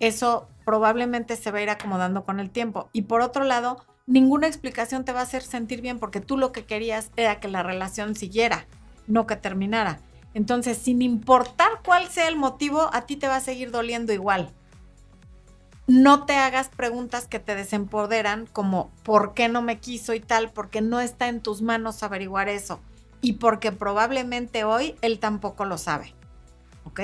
Eso probablemente se va a ir acomodando con el tiempo. Y por otro lado, ninguna explicación te va a hacer sentir bien porque tú lo que querías era que la relación siguiera, no que terminara. Entonces, sin importar cuál sea el motivo, a ti te va a seguir doliendo igual. No te hagas preguntas que te desempoderan como ¿por qué no me quiso y tal? Porque no está en tus manos averiguar eso y porque probablemente hoy él tampoco lo sabe. ¿Ok?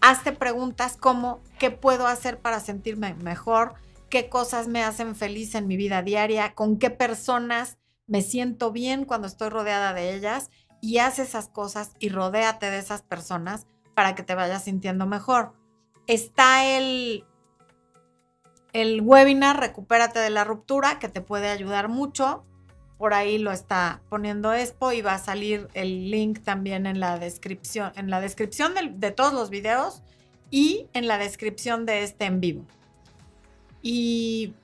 Hazte preguntas como, ¿qué puedo hacer para sentirme mejor? ¿Qué cosas me hacen feliz en mi vida diaria? ¿Con qué personas me siento bien cuando estoy rodeada de ellas? Y haz esas cosas y rodéate de esas personas para que te vayas sintiendo mejor. Está el, el webinar Recupérate de la ruptura que te puede ayudar mucho por ahí lo está poniendo Expo y va a salir el link también en la descripción, en la descripción de, todos los videos y en la descripción de este en vivo. Y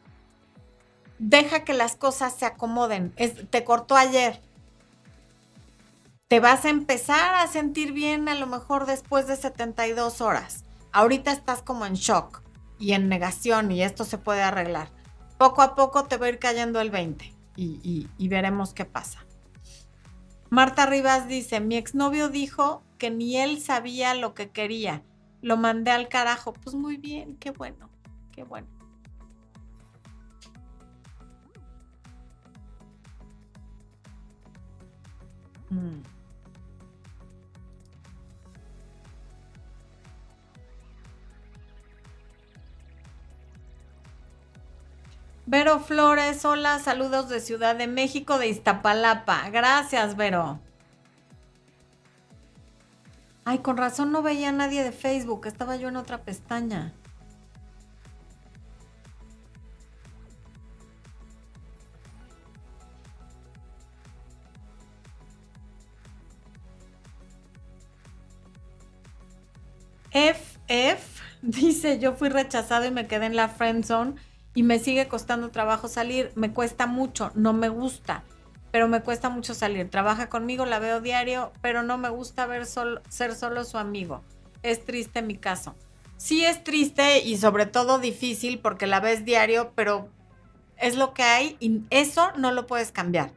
deja que las cosas se acomoden. te cortó ayer. Te vas a empezar a sentir bien a lo mejor después de 72 horas. Ahorita estás como en shock y en negación y esto se puede arreglar. Poco a poco te va a ir cayendo el 20 y, veremos qué pasa. Marta Rivas dice, mi exnovio dijo que ni él sabía lo que quería. Lo mandé al carajo. Pues muy bien, qué bueno, qué bueno. Mm. Vero Flores, hola, saludos de Ciudad de México, de Iztapalapa. Gracias, Vero. Ay, con razón no veía a nadie de Facebook, estaba yo en otra pestaña. FF <laughs> dice, yo fui rechazado y me quedé en la friend zone y me sigue costando trabajo salir, me cuesta mucho, no me gusta, pero me cuesta mucho salir. Trabaja conmigo, la veo diario, pero no me gusta ver ser solo su amigo. Es triste mi caso. Sí es triste y sobre todo difícil porque la ves diario, pero es lo que hay y eso no lo puedes cambiar.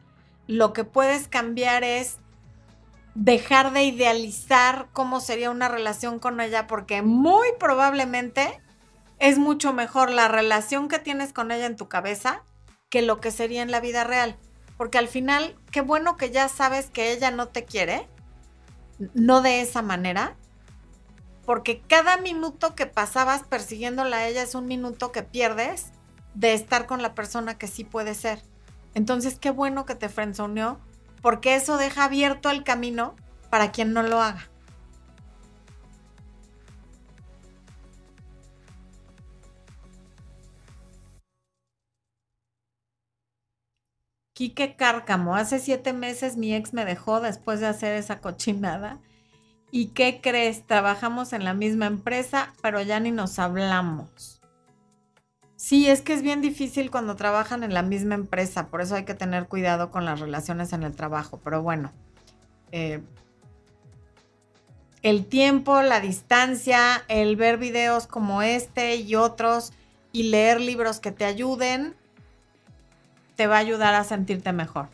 Lo que puedes cambiar es dejar de idealizar cómo sería una relación con ella porque muy probablemente es mucho mejor la relación que tienes con ella en tu cabeza que lo que sería en la vida real. Porque al final, qué bueno que ya sabes que ella no te quiere, no de esa manera, porque cada minuto que pasabas persiguiéndola a ella es un minuto que pierdes de estar con la persona que sí puede ser. Entonces, qué bueno que te frenzoneó, porque eso deja abierto el camino para quien no lo haga. Quique Cárcamo, hace siete meses mi ex me dejó después de hacer esa cochinada. ¿Y qué crees? Trabajamos en la misma empresa, pero ya ni nos hablamos. Sí, es que es bien difícil cuando trabajan en la misma empresa, por eso hay que tener cuidado con las relaciones en el trabajo. Pero bueno, eh, el tiempo, la distancia, el ver videos como este y otros y leer libros que te ayuden te va a ayudar a sentirte mejor.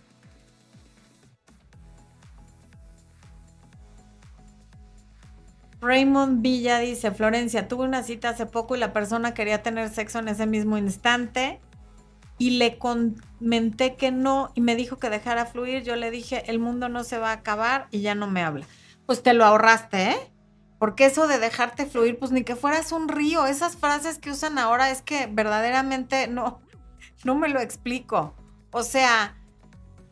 Raymond Villa dice, Florencia, tuve una cita hace poco y la persona quería tener sexo en ese mismo instante y le comenté que no y me dijo que dejara fluir. Yo le dije, el mundo no se va a acabar y ya no me habla. Pues te lo ahorraste, ¿eh? Porque eso de dejarte fluir, pues ni que fueras un río. Esas frases que usan ahora es que verdaderamente no, no me lo explico. O sea,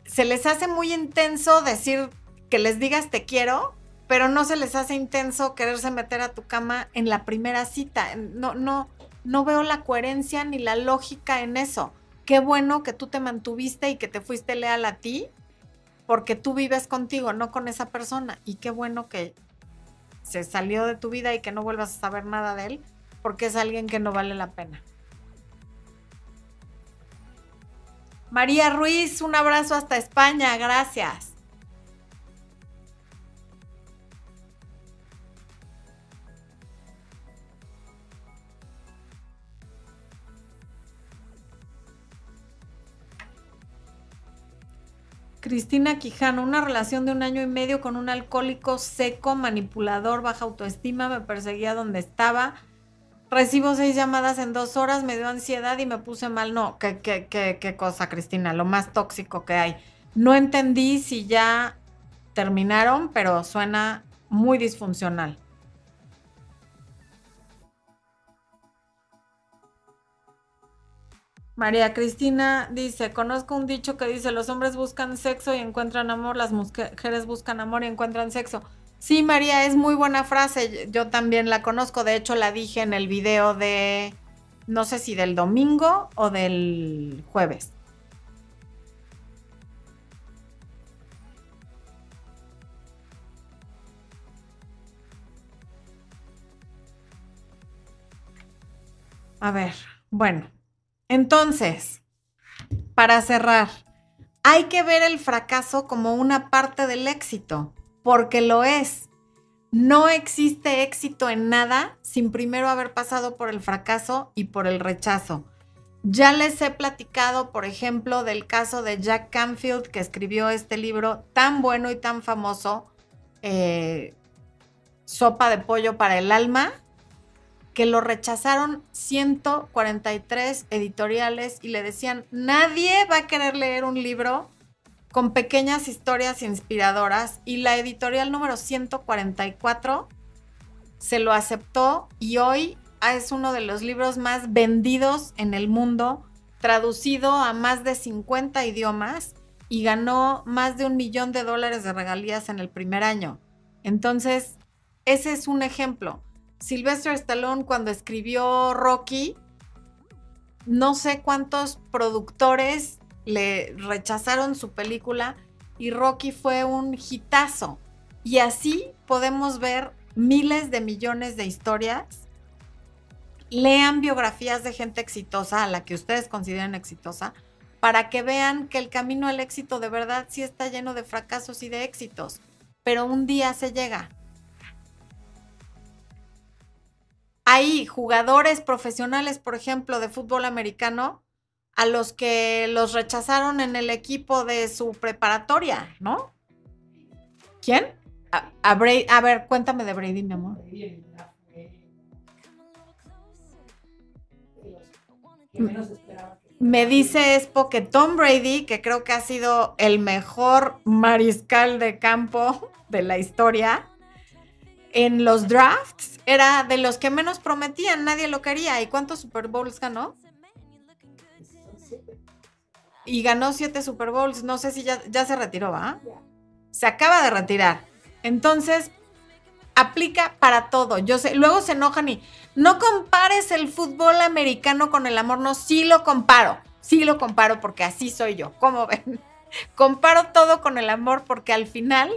se les hace muy intenso decir que les digas te quiero, pero no se les hace intenso quererse meter a tu cama en la primera cita. No, no, no veo la coherencia ni la lógica en eso. Qué bueno que tú te mantuviste y que te fuiste leal a ti, porque tú vives contigo, no con esa persona. Y qué bueno que se salió de tu vida y que no vuelvas a saber nada de él, porque es alguien que no vale la pena. María Ruiz, un abrazo hasta España, gracias. Cristina Quijano, una relación de un año y medio con un alcohólico seco, manipulador, baja autoestima, me perseguía donde estaba, Recibo seis llamadas en dos horas, me dio ansiedad y me puse mal. No, qué, qué, qué, qué cosa, Cristina, lo más tóxico que hay. No entendí si ya terminaron, pero suena muy disfuncional. María Cristina dice, conozco un dicho que dice, los hombres buscan sexo y encuentran amor, las mujeres buscan amor y encuentran sexo. Sí, María, es muy buena frase. Yo también la conozco. De hecho, la dije en el video de, no sé si del domingo o del jueves. A ver, bueno, entonces, para cerrar, hay que ver el fracaso como una parte del éxito porque lo es. No existe éxito en nada sin primero haber pasado por el fracaso y por el rechazo. Ya les he platicado, por ejemplo, del caso de Jack Canfield, que escribió este libro tan bueno y tan famoso, eh, Sopa de Pollo para el Alma, que lo rechazaron 143 editoriales y le decían, nadie va a querer leer un libro con pequeñas historias inspiradoras y la editorial número 144 se lo aceptó y hoy es uno de los libros más vendidos en el mundo, traducido a más de 50 idiomas y ganó más de un millón de dólares de regalías en el primer año. Entonces, ese es un ejemplo. Sylvester Stallone cuando escribió Rocky, no sé cuántos productores le rechazaron su película y Rocky fue un hitazo. Y así podemos ver miles de millones de historias lean biografías de gente exitosa, a la que ustedes consideren exitosa, para que vean que el camino al éxito de verdad sí está lleno de fracasos y de éxitos, pero un día se llega. Hay jugadores profesionales, por ejemplo, de fútbol americano, a los que los rechazaron en el equipo de su preparatoria, ¿no? ¿Quién? A, a ver, cuéntame de Brady, mi amor. Me dice Espo que Tom Brady, que creo que ha sido el mejor mariscal de campo <laughs> de la historia, en los drafts era de los que menos prometían, nadie lo quería. ¿Y cuántos Super Bowls ganó? Y ganó siete Super Bowls. No sé si ya, ya se retiró, ¿va? Se acaba de retirar. Entonces, aplica para todo. Yo sé, luego se enojan y no compares el fútbol americano con el amor. No, sí lo comparo. Sí lo comparo porque así soy yo. ¿Cómo ven? <laughs> Comparo todo con el amor porque al final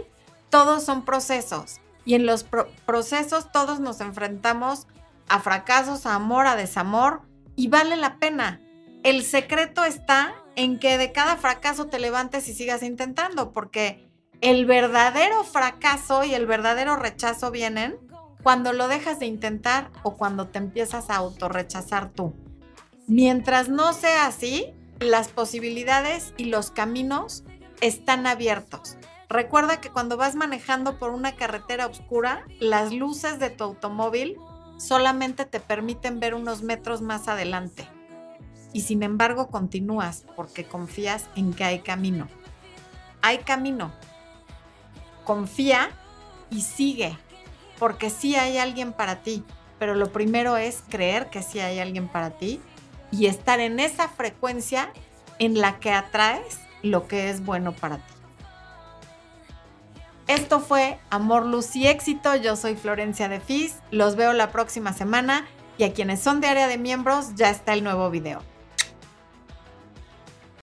todos son procesos. Y en los procesos todos nos enfrentamos a fracasos, a amor, a desamor. Y vale la pena. El secreto está en que de cada fracaso te levantes y sigas intentando, porque el verdadero fracaso y el verdadero rechazo vienen cuando lo dejas de intentar o cuando te empiezas a autorrechazar tú. Mientras no sea así, las posibilidades y los caminos están abiertos. Recuerda que cuando vas manejando por una carretera oscura, las luces de tu automóvil solamente te permiten ver unos metros más adelante. Y sin embargo continúas porque confías en que hay camino. Hay camino. Confía y sigue, porque sí hay alguien para ti. Pero lo primero es creer que sí hay alguien para ti y estar en esa frecuencia en la que atraes lo que es bueno para ti. Esto fue Amor, Luz y Éxito. Yo soy Florencia de Fis. Los veo la próxima semana y a quienes son de área de miembros ya está el nuevo video.